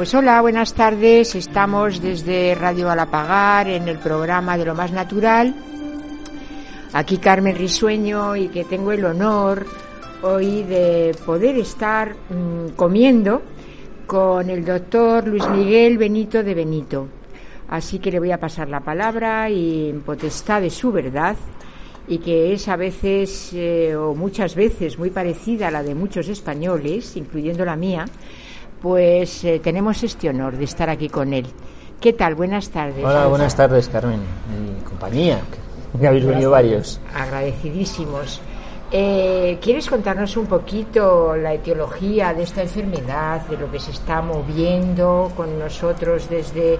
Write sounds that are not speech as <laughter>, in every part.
Pues hola, buenas tardes. Estamos desde Radio Alapagar en el programa de lo más natural. Aquí Carmen Risueño y que tengo el honor hoy de poder estar mm, comiendo con el doctor Luis Miguel Benito de Benito. Así que le voy a pasar la palabra y en potestad de su verdad y que es a veces eh, o muchas veces muy parecida a la de muchos españoles, incluyendo la mía, pues eh, tenemos este honor de estar aquí con él. ¿Qué tal? Buenas tardes. Hola, buenas tardes, Carmen. Mi compañía, que habéis venido varios. Agradecidísimos. Eh, ¿Quieres contarnos un poquito la etiología de esta enfermedad, de lo que se está moviendo con nosotros desde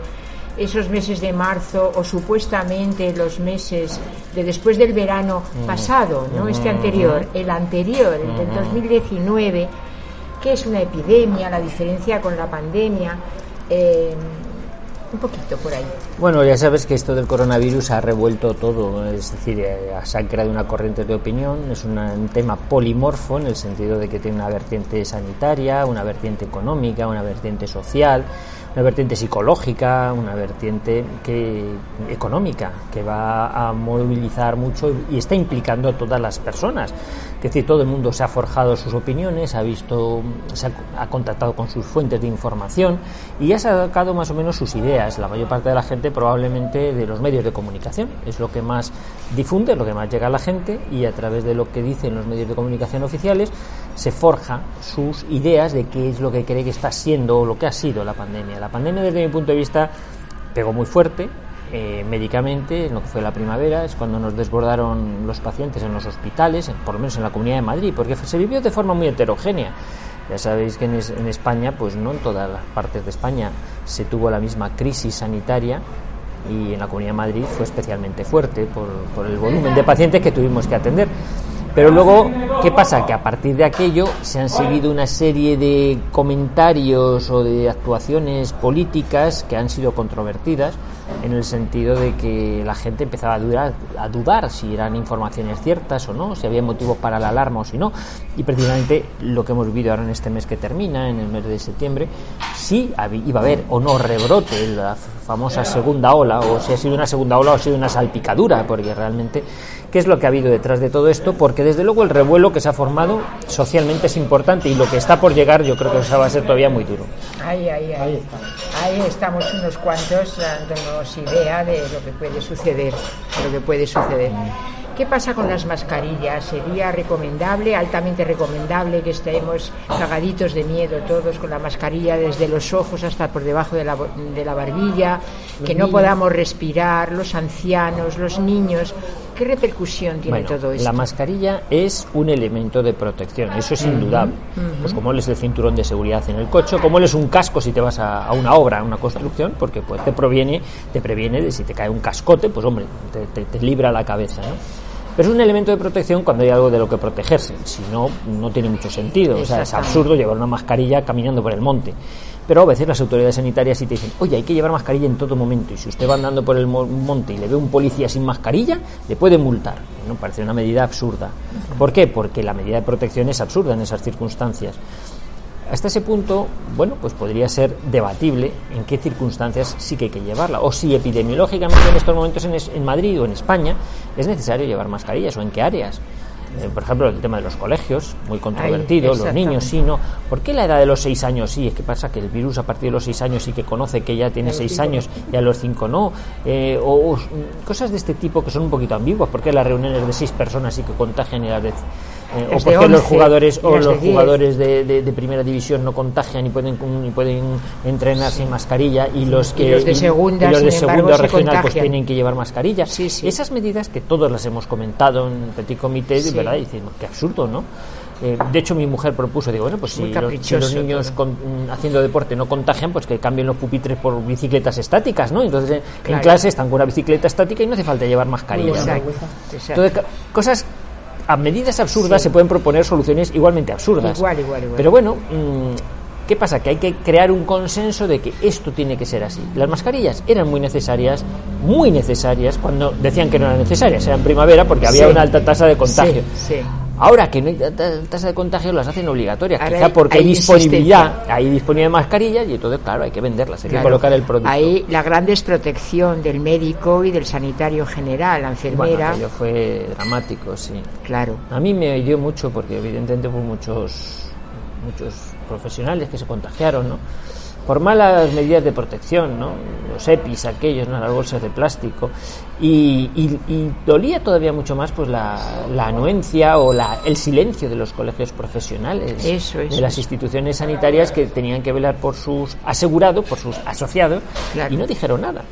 esos meses de marzo o supuestamente los meses de después del verano pasado, no este anterior, el anterior, el del 2019? Mm qué es una epidemia, la diferencia con la pandemia. Eh, un poquito por ahí. Bueno, ya sabes que esto del coronavirus ha revuelto todo, es decir, eh, se han creado una corriente de opinión, es un tema polimorfo en el sentido de que tiene una vertiente sanitaria, una vertiente económica, una vertiente social, una vertiente psicológica, una vertiente que, económica, que va a movilizar mucho y está implicando a todas las personas. Es decir, todo el mundo se ha forjado sus opiniones, ha visto, se ha, contactado con sus fuentes de información y ha sacado más o menos sus ideas. La mayor parte de la gente probablemente de los medios de comunicación es lo que más difunde, lo que más llega a la gente y a través de lo que dicen los medios de comunicación oficiales se forja sus ideas de qué es lo que cree que está siendo o lo que ha sido la pandemia. La pandemia, desde mi punto de vista, pegó muy fuerte, eh, médicamente, en lo que fue la primavera, es cuando nos desbordaron los pacientes en los hospitales, por lo menos en la Comunidad de Madrid, porque se vivió de forma muy heterogénea. Ya sabéis que en, España, pues no en todas las partes de España se tuvo la misma crisis sanitaria y en la Comunidad de Madrid fue especialmente fuerte por el volumen de pacientes que tuvimos que atender. Pero luego, ¿qué pasa? Que a partir de aquello se han seguido una serie de comentarios o de actuaciones políticas que han sido controvertidas en el sentido de que la gente empezaba a dudar, a dudar si eran informaciones ciertas o no, si había motivos para la alarma o si no. Y precisamente lo que hemos vivido ahora en este mes que termina, en el mes de septiembre, si iba a haber o no rebrote, la famosa segunda ola, o si ha sido una segunda ola o ha sido una salpicadura, porque realmente qué es lo que ha habido detrás de todo esto, porque desde luego el revuelo que se ha formado socialmente es importante y lo que está por llegar yo creo que va a ser todavía muy duro. Ahí, ahí, ahí. Ahí estamos unos cuantos idea de lo que puede suceder, lo que puede suceder. ¿Qué pasa con las mascarillas? ¿Sería recomendable, altamente recomendable, que estemos cagaditos de miedo todos con la mascarilla desde los ojos hasta por debajo de la, de la barbilla, que no podamos respirar, los ancianos, los niños? ¿Qué repercusión tiene todo esto? La mascarilla es un elemento de protección, eso es indudable. Pues como es el cinturón de seguridad en el coche, como es un casco si te vas a, una obra, a una construcción, porque pues te proviene, te previene de si te cae un cascote, pues hombre, te, te libra la cabeza, ¿no? Pero es un elemento de protección cuando hay algo de lo que protegerse. Si no, no tiene mucho sentido. O sea, es absurdo llevar una mascarilla caminando por el monte. Pero a veces las autoridades sanitarias sí te dicen, oye, hay que llevar mascarilla en todo momento. Y si usted va andando por el monte y le ve un policía sin mascarilla, le puede multar. ¿no? Parece una medida absurda. ¿Por qué? Porque la medida de protección es absurda en esas circunstancias. Hasta ese punto, bueno, pues podría ser debatible en qué circunstancias sí que hay que llevarla, o si epidemiológicamente en estos momentos en, Madrid o en España es necesario llevar mascarillas, o en qué áreas. Eh, por ejemplo, el tema de los colegios, muy controvertido, los niños sí, no. ¿Por qué la edad de los seis años sí? Es que pasa que el virus a partir de los seis años sí que conoce que ya tiene seis años y a los cinco no. Eh, o, cosas de este tipo que son un poquito ambiguas. ¿Por qué las reuniones de seis personas sí que contagian y las de eh, o porque los jugadores o los jugadores de, de, primera división no contagian y pueden y pueden entrenar sin mascarilla y los que los de segunda, los de segunda regional pues tienen que llevar mascarilla. Esas medidas que todos las hemos comentado en petit comité de verdad diciendo que absurdo no eh, de hecho, mi mujer propuso, digo, bueno, pues si los, niños mm, haciendo deporte no contagian, pues que cambien los pupitres por bicicletas estáticas, ¿no? Entonces, en clase están con una bicicleta estática y no hace falta llevar mascarilla. Entonces, cosas a medidas absurdas se pueden proponer soluciones igualmente absurdas. Igual, igual, igual. Pero bueno, mm, ¿Qué pasa? Que hay que crear un consenso de que esto tiene que ser así. Las mascarillas eran muy necesarias, muy necesarias, cuando decían que no eran necesarias, eran primavera porque había una alta tasa de contagio. Ahora que no hay tasa de contagio, las hacen obligatorias, quizá porque hay, disponibilidad, hay disponibilidad de mascarillas y entonces, claro, hay que venderlas, hay que colocar el producto. Ahí la gran desprotección del médico y del sanitario general, la enfermera. Bueno, fue dramático, sí. Claro. A mí me dio mucho porque, evidentemente, hubo muchos, muchos profesionales que se contagiaron, ¿no? por malas medidas de protección, ¿no? los EPIs, aquellos, ¿no? las bolsas de plástico, y, dolía todavía mucho más pues la, anuencia o la, el silencio de los colegios profesionales, de las instituciones sanitarias que tenían que velar por sus asegurados, por sus asociados, y no dijeron nada,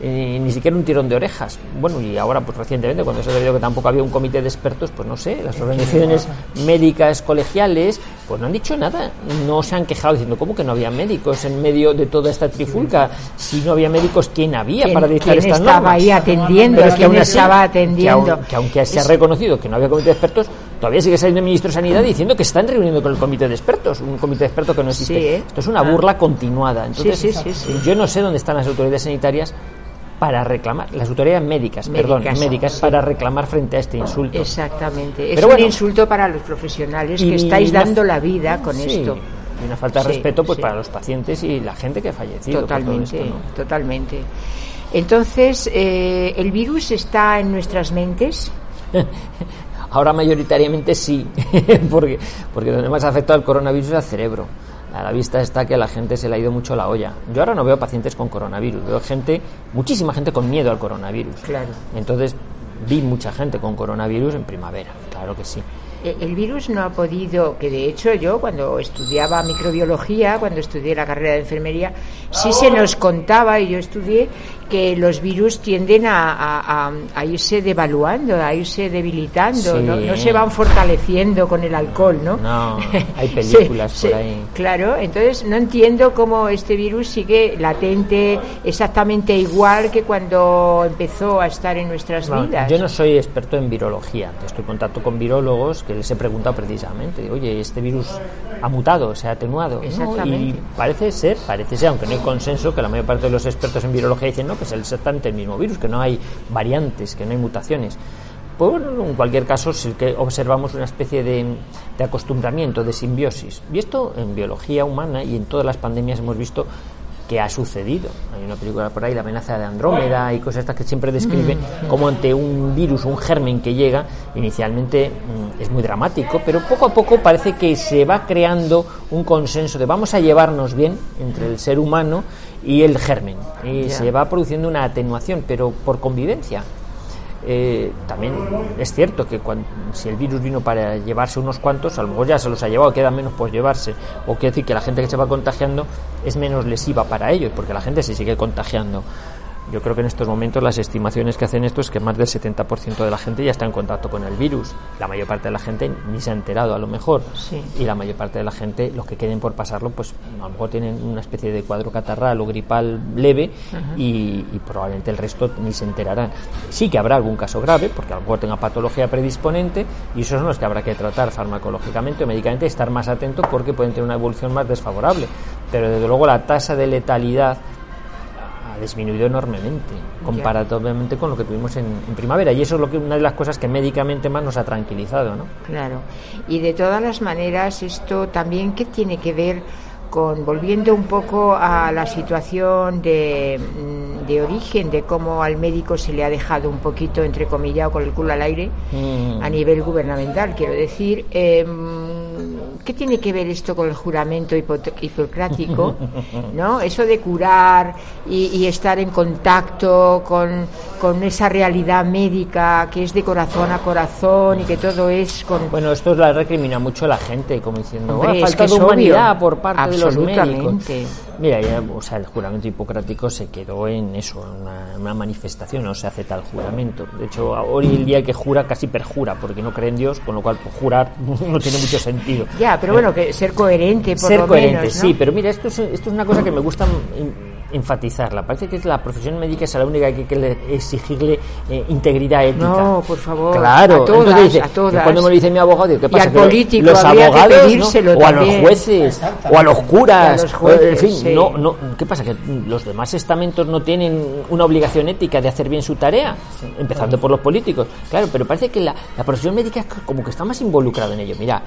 eh, ni siquiera un tirón de orejas. Bueno, y ahora pues recientemente, cuando se ha que tampoco había un comité de expertos, pues no sé, las organizaciones médicas colegiales, pues no han dicho nada, no se han quejado diciendo, ¿cómo que no había médicos en medio de toda esta trifulca? Si no había médicos, ¿quién había para dictar estas normas? Que aún estaba atendiendo. Que, aunque se ha reconocido que no había comité de expertos, todavía sigue saliendo el ministro de Sanidad diciendo que están reuniendo con el comité de expertos, un comité de expertos que no existe. Esto es una ah. burla continuada. Entonces, yo no sé dónde están las autoridades sanitarias para reclamar, las autoridades médicas, perdón, médicas, para reclamar frente a este insulto. Exactamente, es un insulto para los profesionales que estáis dando la vida con esto. Y una falta de respeto pues para los pacientes y la gente que ha fallecido. Totalmente, totalmente. Entonces, eh, ¿el virus está en nuestras mentes? <laughs> Ahora mayoritariamente sí, <laughs> porque, porque donde más ha afectado el coronavirus es al cerebro. A la vista está que a la gente se le ha ido mucho la olla. Yo ahora no veo pacientes con coronavirus, veo gente, muchísima gente con miedo al coronavirus. Claro. Entonces vi mucha gente con coronavirus en primavera, claro que sí. Eh, el virus no ha podido, que de hecho yo cuando estudiaba microbiología, cuando estudié la carrera de enfermería, sí se nos contaba, y yo estudié, que los virus tienden a, irse devaluando, a irse debilitando, ¿no? se van fortaleciendo con el alcohol, ¿no? No, <laughs> hay películas por ahí. Claro, entonces no entiendo cómo este virus sigue latente exactamente igual que cuando empezó a estar en nuestras vidas. Yo no soy experto en virología, estoy en contacto con virólogos que les he preguntado precisamente, oye, este virus ha mutado, se ha atenuado. Y parece ser, parece ser, aunque no hay consenso, que la mayor parte de los expertos en virología dicen, no, que es exactamente el mismo virus, que no hay variantes, que no hay mutaciones. Pues bueno, en cualquier caso, sí que observamos una especie de, de, acostumbramiento, de simbiosis. Y esto en biología humana y en todas las pandemias hemos visto que ha sucedido. Hay una película por ahí, La amenaza de Andrómeda y cosas estas que siempre describen mm. como ante un virus, un germen que llega, inicialmente mm, es muy dramático, pero poco a poco parece que se va creando un consenso de vamos a llevarnos bien entre el ser humano y el germen. Y se va produciendo una atenuación, pero por convivencia. Eh, también es cierto que cuando, si el virus vino para llevarse unos cuantos, a lo mejor ya se los ha llevado, queda menos por llevarse. O quiere decir que la gente que se va contagiando es menos lesiva para ellos, porque la gente se sigue contagiando. Yo creo que en estos momentos las estimaciones que hacen esto es que más del 70% de la gente ya está en contacto con el virus. La mayor parte de la gente ni se ha enterado a lo mejor. Y la mayor parte de la gente, los que queden por pasarlo, pues a lo mejor tienen una especie de cuadro catarral o gripal leve y, probablemente el resto ni se enterarán. Sí que habrá algún caso grave, porque a lo mejor tenga patología predisponente y esos son los que habrá que tratar farmacológicamente o médicamente, estar más atento porque pueden tener una evolución más desfavorable. Pero desde luego la tasa de letalidad ha disminuido enormemente comparativamente con lo que tuvimos en, primavera y eso es lo que una de las cosas que médicamente más nos ha tranquilizado ¿no? claro y de todas las maneras esto también qué tiene que ver con volviendo un poco a la situación de, mm, de origen de cómo al médico se le ha dejado un poquito entrecomillado con el culo al aire mm. a nivel gubernamental quiero decir eh, ¿Qué tiene que ver esto con el juramento hipocrático? <laughs> ¿No? Eso de curar y, estar en contacto con, esa realidad médica que es de corazón a corazón y que todo es con... Bueno, esto la recrimina mucho la gente, como diciendo, Hombre, falta de humanidad por parte de los médicos. Mira, ya, o sea, el juramento hipocrático se quedó en eso, en una, manifestación, no se hace tal juramento. De hecho, hoy el día que jura casi perjura, porque no cree en Dios, con lo cual pues, jurar <laughs> no tiene mucho sentido. Ya, pero bueno, que ser coherente, por ser coherente, sí, pero mira, esto es, esto es una cosa que me gusta enfatizarla. Parece que la profesión médica es la única que hay que exigirle eh, integridad ética. No, por favor. Claro, a todas, dice, a todas. Cuando me lo dice mi abogado, ¿qué pasa? Y al político, los abogados, ¿no? o a los jueces, o a los curas, los jueces, en fin, sí. no, no, ¿qué pasa? Que los demás estamentos no tienen una obligación ética de hacer bien su tarea, empezando por los políticos. Claro, pero parece que la, la profesión médica es como que está más involucrada en ello. Mira,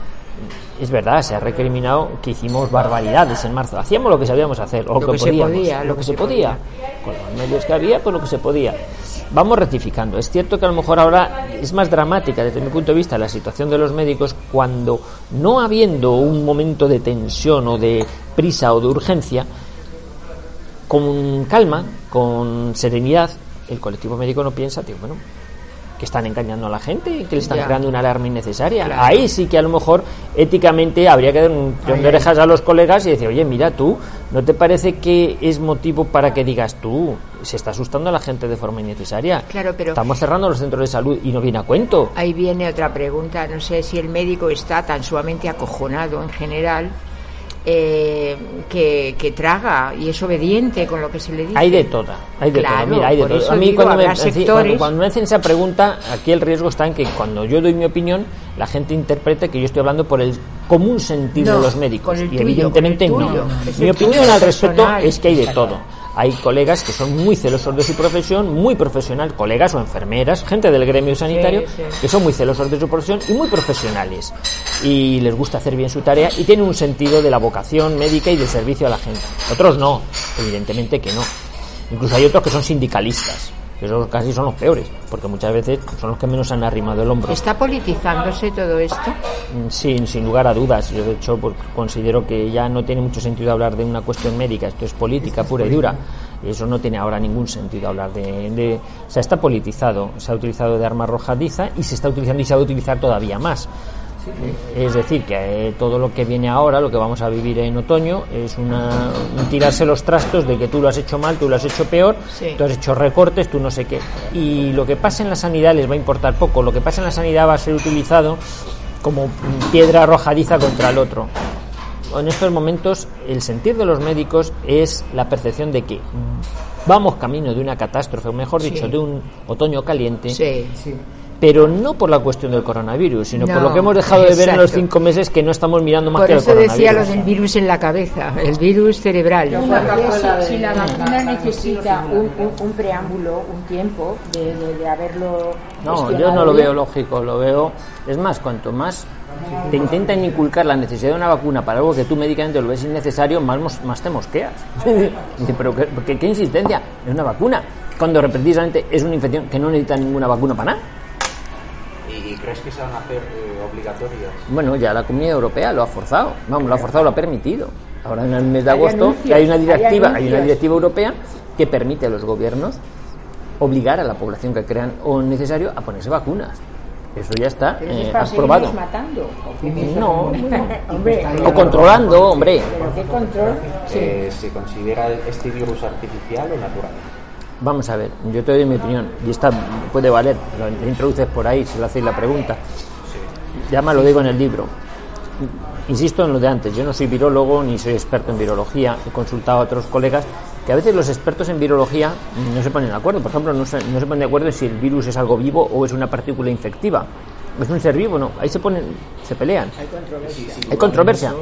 es verdad, se ha recriminado que hicimos barbaridades en marzo. Hacíamos lo que sabíamos hacer, o lo, Lo que, que se podíamos, podía, lo que se podía. Con los medios que había, pues lo que se podía. Vamos rectificando. Es cierto que a lo mejor ahora es más dramática desde mi punto de vista la situación de los médicos cuando no habiendo un momento de tensión o de prisa o de urgencia, con calma, con serenidad, el colectivo médico no piensa, tío, bueno, que están engañando a la gente, que le están Ya. creando una alarma innecesaria. Claro. Ahí sí que a lo mejor éticamente habría que dar un tirón de orejas a los colegas y decir, oye, mira tú, ¿no te parece que es motivo para que digas tú, se está asustando a la gente de forma innecesaria? Claro, pero- Estamos cerrando los centros de salud y no viene a cuento. Ahí viene otra pregunta. No sé si el médico está tan sumamente acojonado en general eh, que, que traga y es obediente con lo que se le dice. Hay de toda, hay de Claro, todo. Mira, hay de todo. A mí digo, cuando me, sectores- cuando, cuando me hacen esa pregunta, aquí el riesgo está en que cuando yo doy mi opinión, la gente interprete que yo estoy hablando por el común sentido No, de los médicos. y tuyo, evidentemente no. Mi opinión al respecto personal. es que hay de todo. Hay colegas que son muy celosos de su profesión, muy profesional, colegas o enfermeras, gente del gremio sanitario, sí. que son muy celosos de su profesión y muy profesionales. Y les gusta hacer bien su tarea y tienen un sentido de la vocación médica y del servicio a la gente. Otros no, evidentemente que no. Incluso hay otros que son sindicalistas, esos casi son los peores, porque muchas veces son los que menos han arrimado el hombro. ¿Está politizándose todo esto? Mm, Sin, sin lugar a dudas. Yo, de hecho, pues, considero que ya no tiene mucho sentido hablar de una cuestión médica. Esto es política pura y dura. Y eso no tiene ahora ningún sentido hablar de, de- O sea, está politizado. Se ha utilizado de arma arrojadiza y se está utilizando y se va a utilizar todavía más. Es decir, que eh, todo lo que viene ahora, lo que vamos a vivir en otoño, es una, un tirarse los trastos de que tú lo has hecho mal, tú lo has hecho peor, Sí. tú has hecho recortes, tú no sé qué. Y lo que pasa en la sanidad les va a importar poco. Lo que pasa en la sanidad va a ser utilizado como piedra arrojadiza contra el otro. En estos momentos, el sentir de los médicos es la percepción de que vamos camino de una catástrofe, o mejor Sí. dicho, de un otoño caliente, Sí. Pero no por la cuestión del coronavirus, sino por lo que hemos dejado de ver en los cinco meses que no estamos mirando más Por que el eso decía lo coronavirus. del virus en la cabeza, el virus cerebral. si, si la vacuna necesita un, un- un preámbulo, un tiempo de, de- de haberlo. No, yo no lo veo lógico, lo veo. Es más, cuanto más te intentan inculcar la necesidad de una vacuna para algo que tú médicamente lo ves innecesario, más, más te mosqueas. <laughs> Pero ¿qué, qué- qué insistencia? Es una vacuna. Cuando precisamente es una infección que no necesita ninguna vacuna para nada. ¿Y, y crees que se van a hacer eh, obligatorias? Bueno, ya la Comunidad Europea lo ha forzado. Vamos, lo ha forzado, lo ha permitido. Ahora en el mes de Hay agosto anuncios, hay una directiva, hay una directiva europea que permite a los gobiernos obligar a la población que crean o necesario a ponerse vacunas. Eso ya está eh, aprobado. matando. No, Hombre, o controlando, hombre. pero qué control. Sí. Eh, ¿Se considera este virus artificial o natural? Vamos a ver, yo te doy mi opinión y esta puede valer, lo introduces por ahí si le hacéis la pregunta. Ya me lo digo en el libro. Insisto en lo de antes, yo no soy virólogo ni soy experto en virología, he consultado a otros colegas que a veces los expertos en virología no se ponen de acuerdo. Por ejemplo, no se, no se ponen de acuerdo si el virus es algo vivo o es una partícula infectiva. ¿Es un ser vivo? No. Ahí se ponen, se pelean. Hay controversia. Hay controversia.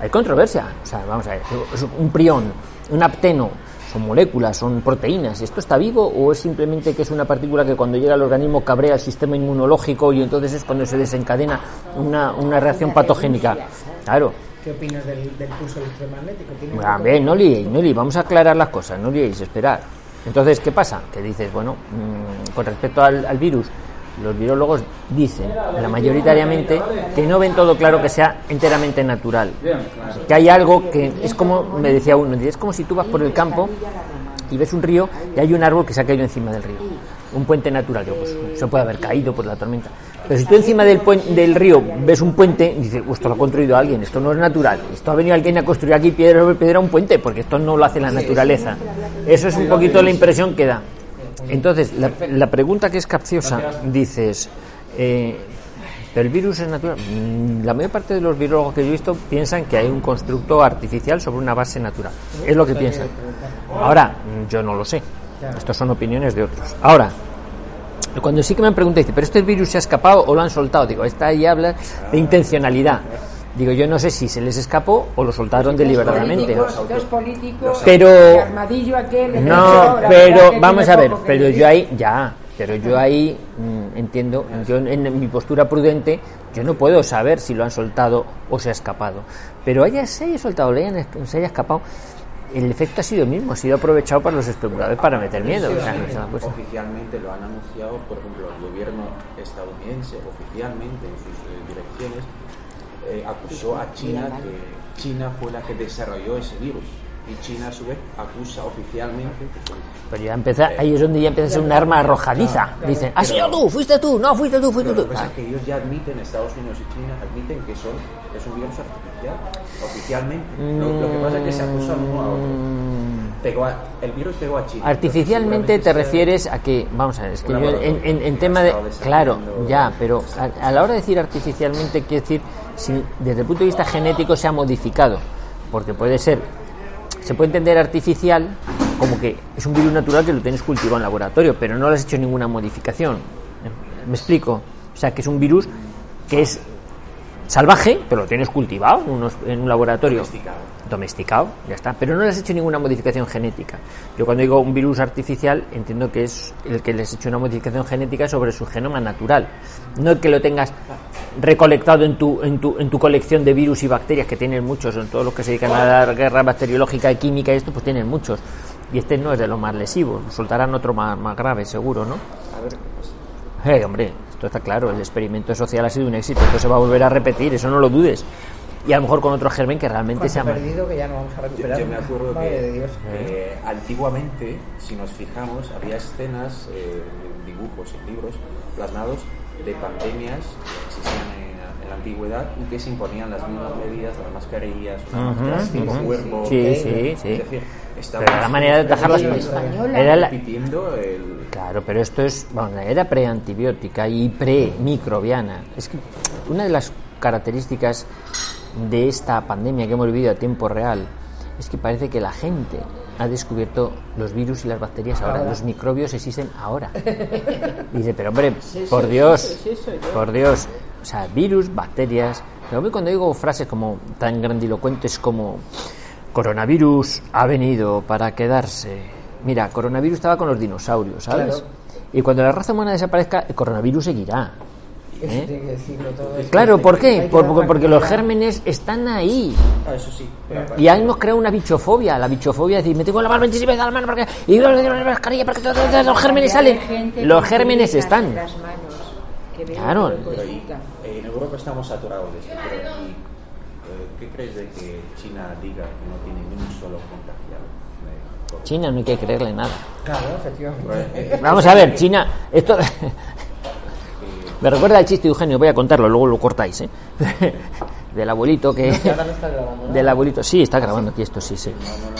Hay controversia. O sea, vamos a ver, es un prión, un apteno, son moléculas, son proteínas. ¿Esto está vivo o es simplemente que es una partícula que cuando llega al organismo cabrea el sistema inmunológico y entonces es cuando se desencadena una, una reacción patogénica? Claro. ¿Qué opinas del, del pulso electromagnético? ¿Tiene un A ver, no liéis, no liéis, vamos a aclarar las cosas, no liéis, esperar. Entonces, ¿qué pasa? Que dices, bueno, mm, con respecto al, al virus, los virólogos dicen, la mayoritariamente, que no ven todo claro que sea enteramente natural. Que hay algo que es como, me decía uno, es como si tú vas por el campo y ves un río y hay un árbol que se ha caído encima del río. Un puente natural, digo, pues se puede haber caído por la tormenta. Pero si tú encima del, del río ves un puente, dices, "Pues esto lo ha construido alguien, esto no es natural. Esto ha venido alguien a construir aquí piedra sobre piedra un puente, porque esto no lo hace la naturaleza. Eso es un poquito la impresión que da. Entonces, la, la pregunta que es capciosa, dices, eh, Pero el virus es natural. Mm, La mayor parte de los virólogos que yo he visto piensan que hay un constructo artificial sobre una base natural. Es lo que piensan. Ahora, mm, yo no lo sé. Estas son opiniones de otros. Ahora, cuando sí que me han preguntado, dice, ¿pero este virus se ha escapado o lo han soltado? Digo, está ahí habla de intencionalidad. Digo, yo no sé si se les escapó o lo soltaron deliberadamente. Políticos, dos políticos, Pero- aquel, No, ahora, pero que vamos a ver, pero yo ahí ya, pero yo ahí mm, entiendo, yo en, en mi postura prudente, yo no puedo saber si lo han soltado o se ha escapado. Pero haya se haya soltado, le hayan se haya escapado, el efecto ha sido el mismo, ha sido aprovechado para los especuladores para meter miedo. o sea, no es una cosa- Oficialmente lo han anunciado, por ejemplo, el gobierno estadounidense, oficialmente en sus eh, direcciones, eh, acusó a China que China fue la que desarrolló ese virus. Y China, a su vez, acusa oficialmente que fue Pero ya empieza, ahí es donde ya empieza a ser un arma arrojadiza. Dicen, ¿has sido tú? ¿Fuiste tú? No, fuiste tú, fuiste Pero tú. lo que pasa Ah, es que ellos ya admiten, Estados Unidos y China admiten que son es un virus artificial, oficialmente. Lo, lo que pasa es que se acusan uno a otro. Pegó a- el virus pegó a China. Mm. Artificialmente te refieres a que, vamos a ver, es que yo en, tema de, claro, ya, pero a, a la hora de decir artificialmente, quiere decir, si desde el punto de vista genético se ha modificado, porque puede ser, se puede entender artificial como que es un virus natural que lo tienes cultivado en laboratorio, pero no le has hecho ninguna modificación. ¿Me explico? O sea, que es un virus que es salvaje, pero lo tienes cultivado en, en un laboratorio. Domesticado, ya está. Pero no le has hecho ninguna modificación genética. Yo cuando digo un virus artificial entiendo que es el que les has hecho una modificación genética sobre su genoma natural. No el que lo tengas recolectado en tu, en tu, en tu colección de virus y bacterias, que tienen muchos, en todos los que se dedican a la guerra bacteriológica y química y esto, pues tienen muchos. Y este no es de los más lesivos, soltarán otro más, más grave, seguro, ¿no? A ver qué pasa. Eh, hombre, esto está claro, el experimento social ha sido un éxito, esto se va a volver a repetir, eso no lo dudes. Y a lo mejor con otro germen que realmente se ¿Cuánto llama. perdido que ya no vamos a Yo, recuperar. yo me acuerdo Madre que, de Dios. que antiguamente, si nos fijamos, había escenas, eh, dibujos y libros plasmados de pandemias que existían en, en la antigüedad y que se imponían las mismas medidas, las mascarillas, una Ujú, máscara tipo ujú. cuervo. Sí, sí, sí. Es decir, Pero la manera de atajar las era la- repitiendo el, Claro, pero esto es, bueno, era preantibiótica y pre-microbiana. Es que una de las características de esta pandemia que hemos vivido a tiempo real es que parece que la gente ha descubierto los virus y las bacterias ahora, los microbios existen ahora. <laughs> Y dice, pero hombre, por Dios, por Dios, o sea, virus, bacterias. Pero a mí cuando digo frases como tan grandilocuentes como coronavirus ha venido para quedarse. Mira, coronavirus estaba con los dinosaurios, ¿sabes? Claro. Y cuando la raza humana desaparezca, el coronavirus seguirá. ¿Eh? tiene que decirlo todo. Claro, ¿por qué? Por- porque, porque los gérmenes están ahí. Ah, eso sí. pero Y hemos creado una bichofobia. La bichofobia es decir, me tengo que lavar 27 veces la mano porque, y la mascarilla porque todos- todos los gérmenes salen. Los gérmenes están. las manos, que Claro. que lo Pero y- consultan. eh, en Europa estamos saturados de esto. Pero y, eh, ¿Qué crees de que China diga que no tiene ni un solo contagiado? China no hay que creerle nada. Claro, efectivamente. Eh, Vamos a ver, China, esto <laughs> me recuerda al chiste de Eugenio, voy a contarlo, luego lo cortáis, ¿eh? <laughs> Del abuelito que Que ahora no está grabando. ¿no? del abuelito, sí, está grabando aquí esto, sí, sí.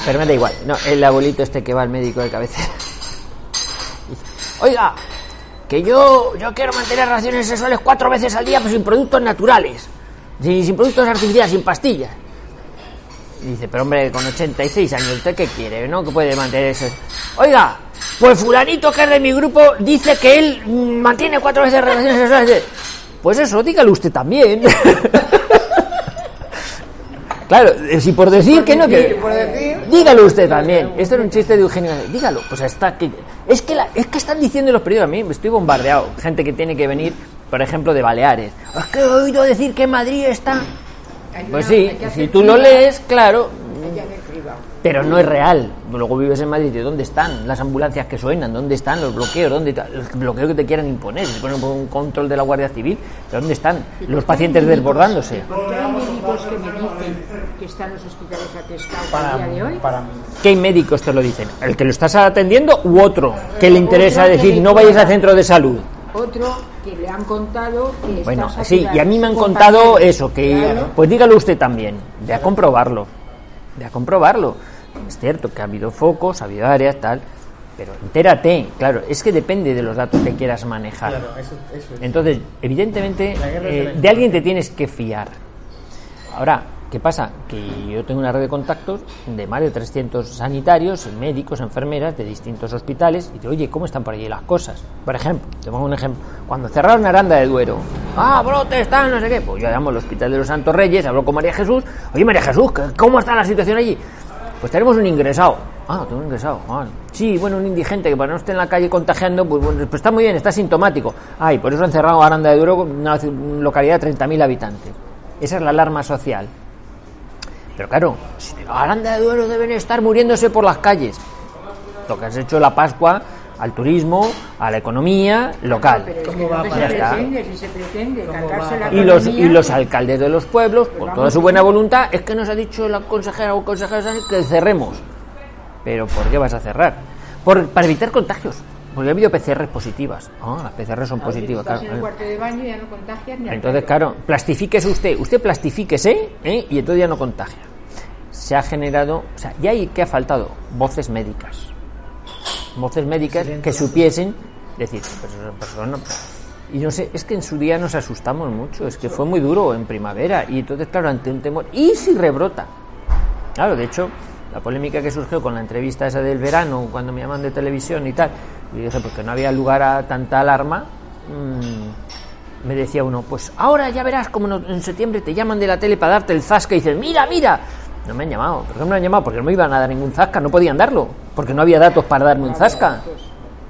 Pero me da igual. No, el abuelito este que va al médico de. Dice, Oiga, que yo yo quiero mantener relaciones sexuales cuatro veces al día, pero sin productos naturales. Sin, sin productos artificiales, sin pastillas. Y dice, pero hombre, con 86 años, ¿usted qué quiere? ¿No? Que puede mantener eso. Oiga, pues fulanito que es de mi grupo dice que él mantiene cuatro veces relaciones sexuales. Pues eso, dígalo usted también. <laughs> claro, eh, si por decir que no, que... Por decir, Dígalo usted también. Esto era un chiste de Eugenio. Dígalo. Pues está que es que la- es que están diciendo los periódicos a mí me estoy bombardeado. Gente que tiene que venir, por ejemplo, de Baleares. Es que he oído decir que Madrid está. Pues sí, si tú lo lees, claro, pero no es real. Luego vives en Madrid, ¿de dónde están las ambulancias que suenan? ¿Dónde están los bloqueos? ¿Dónde está- el bloqueo que te quieran imponer? Se ponen por un control de la Guardia Civil. ¿De dónde están los pacientes desbordándose? ¿Por qué hay médicos que me dicen que están los hospitales atestados para, día de hoy? para mí. ¿Qué médicos te lo dicen? ¿El que lo estás atendiendo u otro que le interesa decir no vayas al centro de salud? Otro que le han contado que está Bueno, saturado. sí, y a mí me han contado eso, que Claro. pues dígalo usted también, de a comprobarlo, de a comprobarlo. Es cierto que ha habido focos, ha habido áreas, tal, Pero entérate, claro, es que depende de los datos que quieras manejar. Claro, eso, eso es. Entonces, evidentemente, eh, de alguien te tienes que fiar. Ahora, ¿qué pasa? Que yo tengo una red de contactos de más de 300 sanitarios, médicos, enfermeras de distintos hospitales y digo, oye, ¿cómo están por allí las cosas? Por ejemplo, te pongo un ejemplo. Cuando cerraron Aranda de Duero, ah, brote, está, no sé qué, pues yo llamo al Hospital de los Santos Reyes, hablo con María Jesús, oye, María Jesús, ¿qué- ¿cómo está la situación allí? Pues tenemos un ingresado. Ah, tengo un ingresado. Ah, sí, bueno, un indigente que para no estar en la calle contagiando, pues, bueno, pues está muy bien, está sintomático. Ay, por eso han cerrado Aranda de Duero, una localidad de 30.000 habitantes. Esa es la alarma social. Pero claro, si te- Aranda de Duero deben estar muriéndose por las calles. Lo que has hecho la Pascua al turismo, a la economía local. ¿Cómo va Y los, y los alcaldes de los pueblos, con toda su buena voluntad, es que nos ha dicho la consejera o sanidad que cerremos. Pero ¿por qué vas a cerrar? Por, para evitar contagios. Porque ha habido PCR positivas. Ah, las PCR son positivas. Estás en el claro. cuarto de baño y ya no contagias ni Entonces, claro, plastifíquese usted. Usted plastifíquese ¿eh? y entonces ya no contagia. Se ha generado, o sea, ya hay que ha faltado voces médicas. Voces médicas que supiesen decir, pues esa persona. Y no sé, es que en su día nos asustamos mucho, es que fue muy duro en primavera y entonces, claro, ante un temor. ¿Y si rebrota? Claro, de hecho, la polémica que surgió con la entrevista esa del verano, cuando me llaman de televisión y tal, y dije, pues que no había lugar a tanta alarma, mm, me decía uno, pues ahora ya verás como en septiembre te llaman de la tele para darte el zasca y dices, mira, mira. No me han llamado. ¿Por qué no me han llamado? Porque no me iban a dar ningún zasca, no podían darlo, porque no había datos para darme un zasca.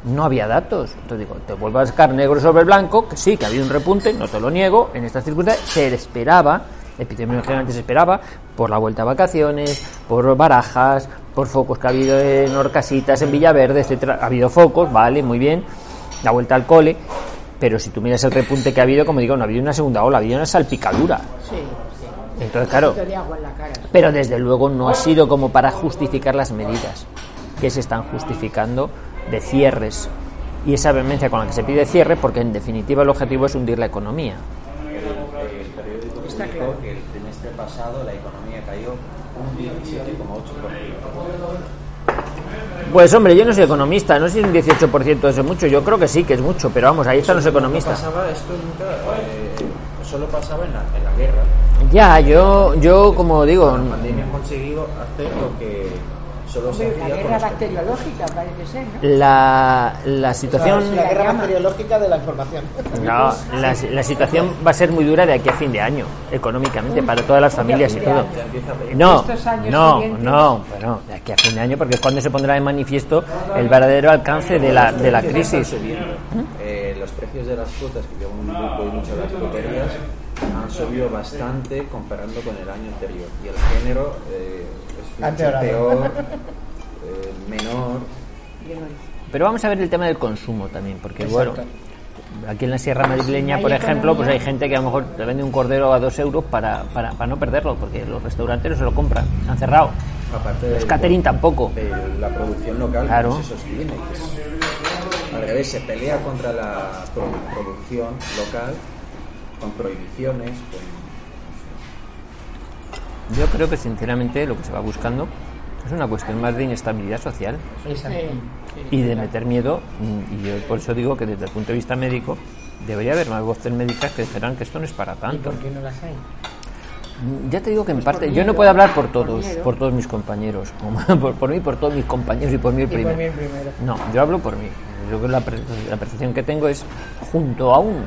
No había datos. Entonces digo, te vuelvo a sacar negro sobre blanco, que sí, que ha habido un repunte, no te lo niego, en estas circunstancias se esperaba, epidemiológicamente se esperaba, por la vuelta a vacaciones, por barajas, por focos que ha habido en Orcasitas, en Villaverde, etcétera. Ha habido focos, vale, muy bien, la vuelta al cole, pero si tú miras el repunte que ha habido, como digo, no ha habido una segunda ola, ha habido una salpicadura. Sí, Entonces, claro, un poquito de agua en la cara. pero desde luego no ha sido como para justificar las medidas que se están justificando de cierres y esa vehemencia con la que se pide cierre porque en definitiva el objetivo es hundir la economía. El, el periódico Está claro. que el trimestre pasado la economía cayó un 17,8%. Pues hombre, yo no soy economista, no sé si un 18% es mucho, yo creo que sí, que es mucho, pero vamos, ahí están los No economistas. pasaba esto nunca, eh, solo pasaba en la, en la guerra. Ya, yo, yo como digo, Con la pandemia han conseguido hacer lo que solo se la guerra bacteriológica parece ser, ¿no? la, la situación... La guerra bacteriológica de la información. No, la, la situación va a ser muy dura de aquí a fin de año, económicamente, para todas las familias y todo. No, no, no, bueno, de aquí a fin de año, porque es cuando se pondrá en manifiesto el verdadero alcance de la, de la crisis. subiendo. Eh, los precios de las frutas, que yo voy mucho a las fruterías, subido bastante comparando con el año anterior. Y el género eh, es mucho peor, <laughs> eh, menor. Pero vamos a ver el tema del consumo también, porque bueno, Exacto. aquí en la Sierra Madrileña, por ejemplo, pues hay gente que a lo mejor te vende un cordero a dos euros para, para, para no perderlo, porque los restaurantes no se lo compran, han cerrado. Aparte Los catering tampoco. de la producción local Claro. no se sostiene. al revés, se pelea contra la pro- producción local con prohibiciones, con Yo creo que sinceramente lo que se va buscando es una cuestión más de inestabilidad social. Y de meter miedo y yo por eso digo que desde el punto de vista médico debería haber más voces médicas que dijeran que esto no es para ¿Y tanto por qué no las hay? Ya te digo que en parte yo no puedo hablar por todos por todos mis compañeros <laughs> por, por mí por todos mis compañeros y por mí el Y por primero mí el primero. no yo hablo por mí yo creo que la, la percepción que tengo es junto a un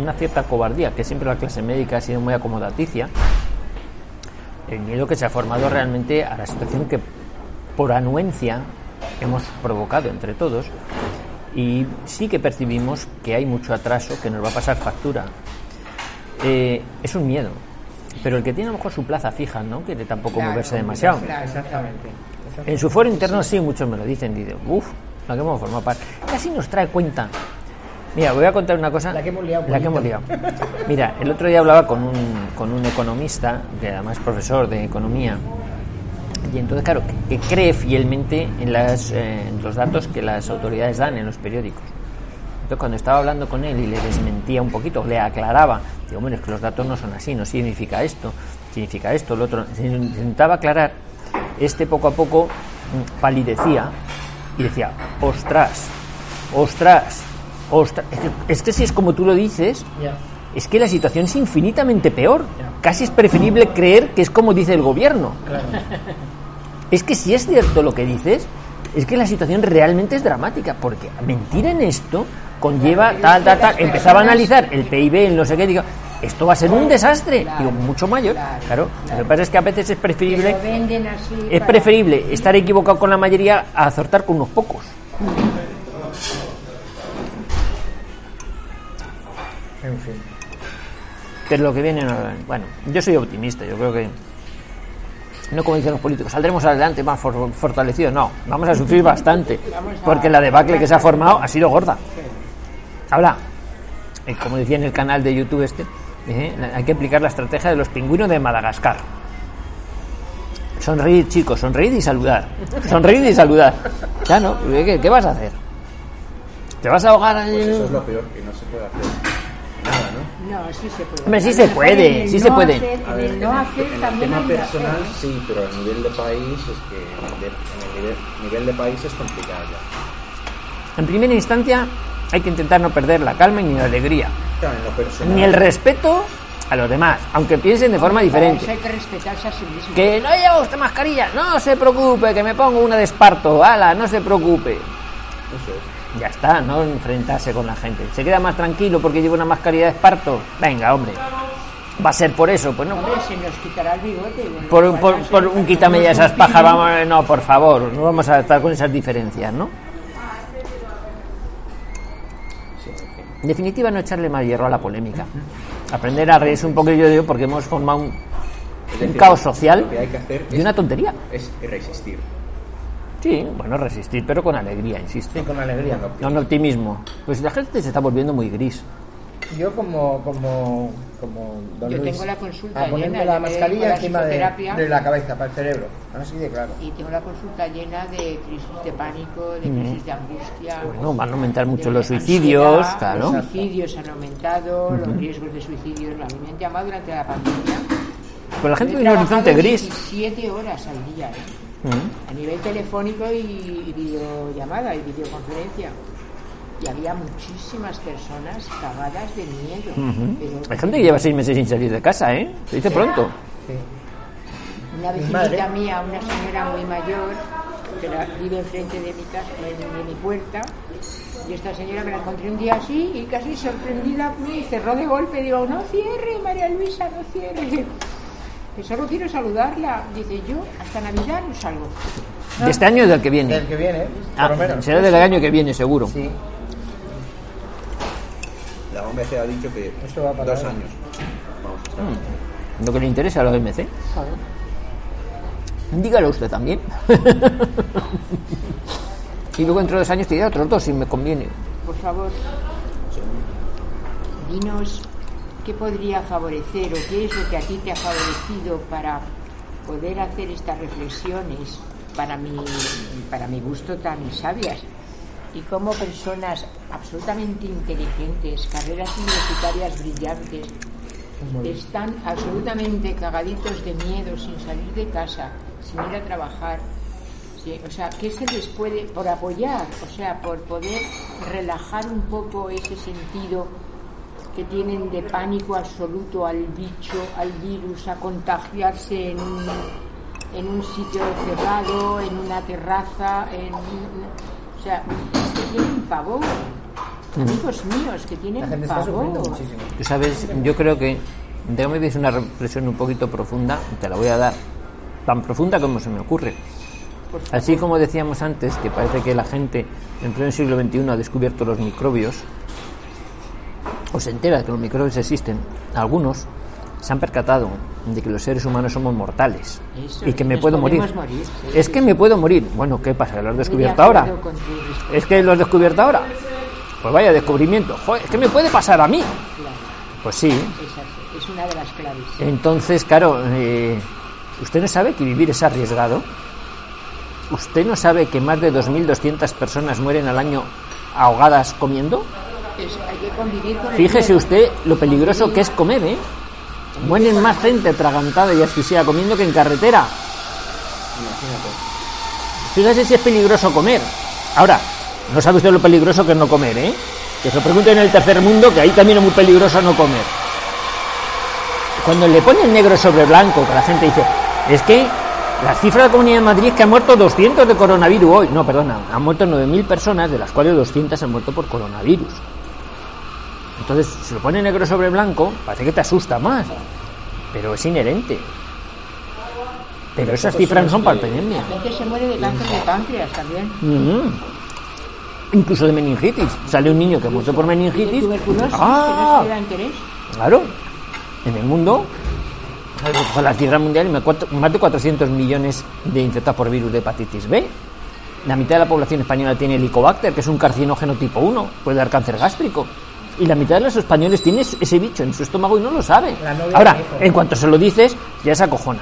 una cierta cobardía que siempre la clase médica ha sido muy acomodaticia el miedo que se ha formado realmente a la situación que por anuencia hemos provocado entre todos y sí que percibimos que hay mucho atraso que nos va a pasar factura. Eh, es un miedo, pero el que tiene a lo mejor su plaza fija no quiere tampoco Claro, moverse demasiado. claro. Exactamente. En su foro interno sí, muchos me lo dicen, dicen, uff, la que hemos formado parte. Casi nos trae cuenta. Mira, voy a contar una cosa. La que hemos liado, La que hemos liado. Mira, el otro día hablaba con un, con un economista, que además es profesor de economía, y entonces, claro, que, que cree fielmente en, las, eh, en los datos que las autoridades dan en los periódicos. Entonces, cuando estaba hablando con él y le desmentía un poquito, le aclaraba, digo, bueno, es que los datos no son así, no significa esto, significa esto, lo otro. Se intentaba aclarar, este poco a poco mm, palidecía y decía, ostras, ostras, ostras. Es que, es que si es como tú lo dices, es que la situación es infinitamente peor. Casi es preferible creer que es como dice el gobierno. Claro. Es que si es cierto lo que dices, es que la situación realmente es dramática, porque mentir en esto conlleva tal, tal, tal. Empezaba a analizar el PIB, el no sé qué, digo, esto va a ser un desastre, digo, mucho mayor. Claro, lo que pasa es que a veces es preferible, así es para- preferible estar equivocado con la mayoría a acertar con unos pocos. En fin. Pero lo que viene, no- bueno, yo soy optimista, yo creo que no como dicen los políticos, saldremos adelante más for- fortalecidos, no, vamos a sufrir bastante, <laughs> porque la debacle que se ha formado ha sido gorda. Ahora, eh, como decía en el canal de YouTube este, eh, hay que aplicar la estrategia de los pingüinos de Madagascar. Sonreír, chicos, sonreír y saludar. <laughs> Sonreír y saludar. Ya no, ¿qué, qué vas a hacer? ¿Te vas a ahogar ahí? Pues eso es lo peor, que no se puede hacer ¿no? Sí se puede. Hombre, sí se puede, sí se puede. en el no hacer también tema personal sí, pero a nivel de país es que en el, nivel, nivel de país es complicado ya. En primera instancia, hay que intentar no perder la calma ni la alegría, Claro, en lo personal. ni el respeto a los demás, aunque piensen de forma diferente. hay que respetarse a sí mismo. Que no lleva usted mascarilla, no se preocupe, que me pongo una de esparto, ala, no se preocupe. Eso es. Ya está, no enfrentarse con la gente. ¿Se queda más tranquilo porque lleva una mascarilla de esparto? Venga, hombre. ¿Va a ser por eso? Pues no. Hombre, se nos quitará el bigote. bueno, Por, por, un quítame ya esas pajas, vamos, no, por favor, no vamos a estar con esas diferencias, ¿no? En fin. En definitiva, no echarle más hierro a la polémica. Aprender a reírse un poco, yo digo, porque hemos formado un, caos social Lo que hay que hacer y una tontería. es resistir. Sí, bueno, resistir, pero con alegría, insisto. Sí, con alegría. Con optimismo. Pues la gente se está volviendo muy gris. Yo como, como, como don Yo Luis, tengo la consulta a ponerme llena, la mascarilla la encima de, de la cabeza, para el cerebro. Así de claro. Y tengo la consulta llena de crisis de pánico, de crisis de angustia. Bueno, van a aumentar mucho los suicidios, ansiedad, claro. Los suicidios han aumentado, los riesgos de suicidios. A mí me han llamado durante la pandemia. Pues la gente tiene un horizonte gris. 17 horas al día, ¿eh? A nivel telefónico y, y videollamada y videoconferencia. Y había muchísimas personas cagadas de miedo. pero- Hay gente que lleva seis meses sin salir de casa, ¿eh? Se dice pronto. Sí. Una vecinita mía, una señora muy mayor, que la- vive enfrente de mi casa, de, de mi puerta, y esta señora me la encontré un día así y casi sorprendida me cerró de golpe. Digo, no cierre, María Luisa, no cierre. Que solo quiero saludarla. Dice, yo hasta Navidad no salgo. De este año y del que viene. El que viene, Ah, por lo menos. será del año que viene, seguro. Sí. La OMC ha dicho que Esto va para dos años. Vamos a estar. Mm. Lo que le interesa a la OMC. Dígalo usted también. <laughs> y luego entre dos años te diré otros dos si me conviene. Por favor, dinos qué podría favorecer o qué es lo que a ti te ha favorecido para poder hacer estas reflexiones para mi, para mi gusto tan sabias y cómo personas absolutamente inteligentes, carreras universitarias brillantes, están absolutamente cagaditos de miedo sin salir de casa, sin ir a trabajar. Sí, o sea, ¿qué se les puede, por apoyar, o sea, por poder relajar un poco ese sentido que tienen de pánico absoluto al bicho, al virus, a contagiarse en un, en un sitio cerrado, en una terraza, en un- o sea, es que tienen pavor. Amigos míos, que tienen La gente está sufriendo pavor. muchísimo. Tú sabes, yo creo que déjame ver una reflexión un poquito profunda, te la voy a dar, tan profunda como se me ocurre. Así como decíamos antes, que parece que la gente en pleno siglo XXI ha descubierto los microbios, o se entera de que los microbios existen, algunos se han percatado de que los seres humanos somos mortales Eso, y que me puedo morir. morir, sí, Es sí, que sí. me puedo morir. Bueno, ¿qué pasa? ¿Que lo has descubierto ahora? Es que lo has descubierto ahora. Pues vaya descubrimiento. Joder, es que me puede pasar a mí. claro, Pues sí. es es una de las claves. Entonces, claro, eh, ¿usted no sabe que vivir es arriesgado? ¿Usted no sabe que más de 2.200 personas mueren al año ahogadas comiendo? Es- hay que convivir con el Fíjese miedo. usted lo peligroso que es comer, ¿eh? Mueren más gente atragantada y asfixiada comiendo que en carretera. Imagínate. Fíjese si es peligroso comer. Ahora, no sabe usted lo peligroso que es no comer, ¿eh? Que se lo pregunten en el tercer mundo, que ahí también es muy peligroso no comer. Cuando le ponen negro sobre blanco, que la gente dice, es que las cifras de la Comunidad de Madrid es que han muerto 200 de coronavirus hoy. No, perdona, han muerto 9.000 personas, de las cuales 200 han muerto por coronavirus. Entonces, si lo pone negro sobre blanco, parece que te asusta más. Pero es inherente. Pero esas cifras no son para epidemia. La gente se muere de cáncer de páncreas también. Ujú. Incluso de meningitis. Sale un niño que muerto por meningitis. tuberculosis, Ah, que no se da interés. claro. En el mundo, con la cifra mundial, más de 400 millones de infectados por virus de hepatitis B. La mitad de la población española tiene helicobacter, que es un carcinógeno tipo 1, puede dar cáncer gástrico. Y la mitad de los españoles tiene ese bicho en su estómago y no lo sabe. Ahora, en cuanto se lo dices, ya se acojona.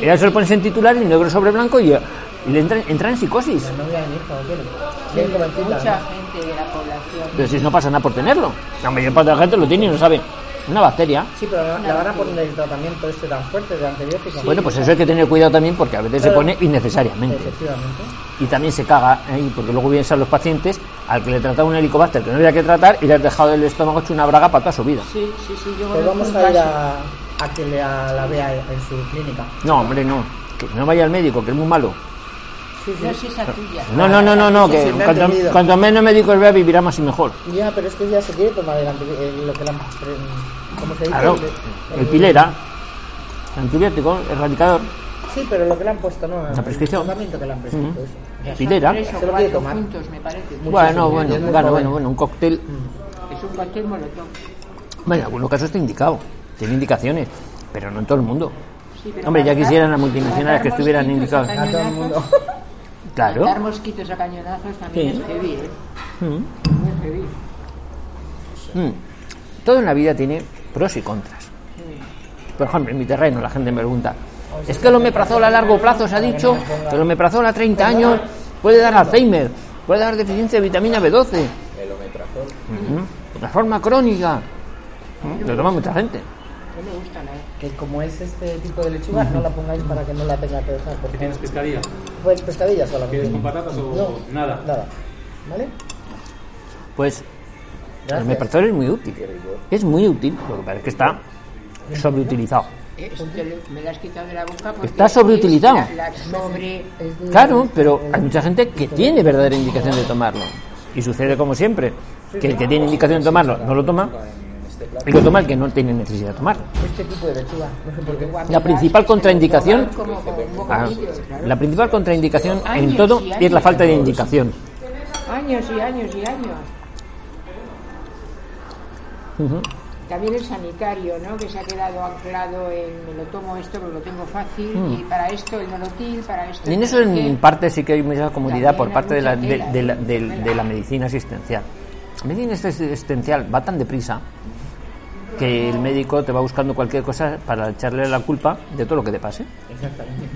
Y ya se lo pones en titular y negro sobre blanco y, y le entra, entra en psicosis. La novia de mi hijo tiene. Jovencita. Mucha gente de la población. Pero si no pasa nada por tenerlo. La mayor parte de la gente lo tiene y no sabe. Una bacteria. Sí, pero la, la van a poner el tratamiento este tan fuerte de antibióticos. Bueno, pues eso hay que tener cuidado también porque a veces se pone innecesariamente. Efectivamente. Y también se caga ahí porque luego vienen a los pacientes al que le trataba un helicobacter que no había que tratar y le has dejado el estómago hecho una braga para toda su vida. Sí, sí, sí, yo Pues vamos a ir a, a que le, a la vea en su clínica. No, hombre, no. Que no vaya al médico, que es muy malo. Sí, No es esa tuya. No, no, no, no, no, Sí, que sí, cuanto, menos médicos vea, vivirá más y mejor. Ya, pero es que ya se quiere tomar el el- lo que le han... pre- ¿Cómo se dice? Claro, el pilera, el antibiótico, el erradicador, Sí, pero lo que le han puesto, ¿no? La prescripción. El tratamiento que le han prescrito, eso. O Se lo quiere cuatro tomar. juntos, me parece. Muchísimo. Bueno, sí, bueno, bueno, bueno, bueno, un cóctel. Es un cóctel molotov. Bueno, en algunos casos está indicado, tiene indicaciones, pero no en todo el mundo. Sí, Hombre, ya quisieran las multinacionales que estuvieran a indicadas. A todo el mundo. <laughs> Claro. Matar mosquitos a cañonazos también Sí. es heavy, ¿eh? Mm. Muy heavy. Mm. Todo en la vida tiene pros y contras. Por ejemplo, en mi terreno la gente me pregunta, es que el omeprazol a largo plazo se ha dicho que el omeprazol a 30 años puede dar Alzheimer, puede dar deficiencia de vitamina B12, El omeprazol. La forma crónica. Lo toma mucha gente. No me gusta nada. Que como es este tipo de lechuga, no la pongáis para que no la tenga que dejar. Porque ¿Tienes pescadilla? pues pescadilla solamente. ¿Quieres con patatas o No, nada? Nada. ¿Vale? Pues el omeprazol es muy útil. Es muy útil, lo que parece es que está sobreutilizado. Eh, esto le- me la has quitado de la boca porque Está sobreutilizado. es La, la sobre... Es de- Claro, pero hay mucha gente que tiene verdadera indicación de tomarlo. Y sucede como siempre, que el que tiene indicación de tomarlo no lo toma y lo toma el que no tiene necesidad de tomarlo. Este tipo de lechuga. Qué. La principal contraindicación, Como, como un ah, bocadillo, claro. la principal contraindicación en todo es la falta de indicación. Años y años y años. También el sanitario, ¿no? Que se ha quedado anclado en me lo tomo esto, pero lo tengo fácil, Mm. y para esto el nolotil, para esto... Y en eso en parte sí que hay mucha comodidad También por parte de la, de, de la, de- la medicina asistencial. La medicina asistencial va tan deprisa que el médico te va buscando cualquier cosa para echarle la culpa de todo lo que te pase. Exactamente.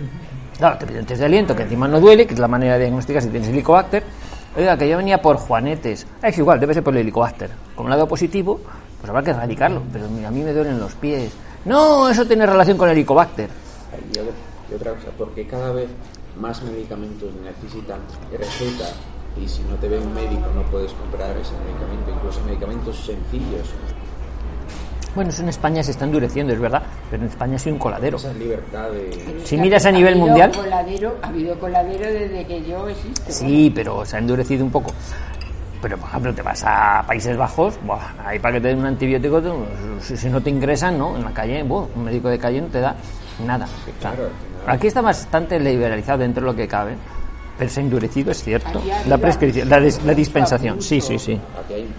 Claro, te piden test de aliento, que encima no duele, que es la manera de diagnosticar si tienes helicobacter. Oiga, que yo venía por Juanetes. Ah, es igual, debe ser por el helicobacter. Como dado positivo, pues habrá que erradicarlo. Pero a mí me duelen los pies. No, eso tiene relación con el helicobacter. Y otra, y otra cosa, porque cada vez más medicamentos necesitan receta y si no te ve un médico no puedes comprar ese medicamento, incluso medicamentos sencillos. Bueno, eso en España se está endureciendo, es verdad, pero en España ha sido un coladero. Esa libertad de... Si miras ha a nivel habido mundial- Coladero, ha habido coladero desde que yo existo. Sí, pero se ha endurecido un poco. Pero, por ejemplo, te vas a Países Bajos, buah, ahí para que te den un antibiótico, si, si no te ingresan, ¿no? En la calle, buah, un médico de calle no te da nada. Claro, aquí está bastante liberalizado dentro de lo que cabe, pero se ha endurecido, es cierto. La prescripción, la, dispensación, sí, sí, sí.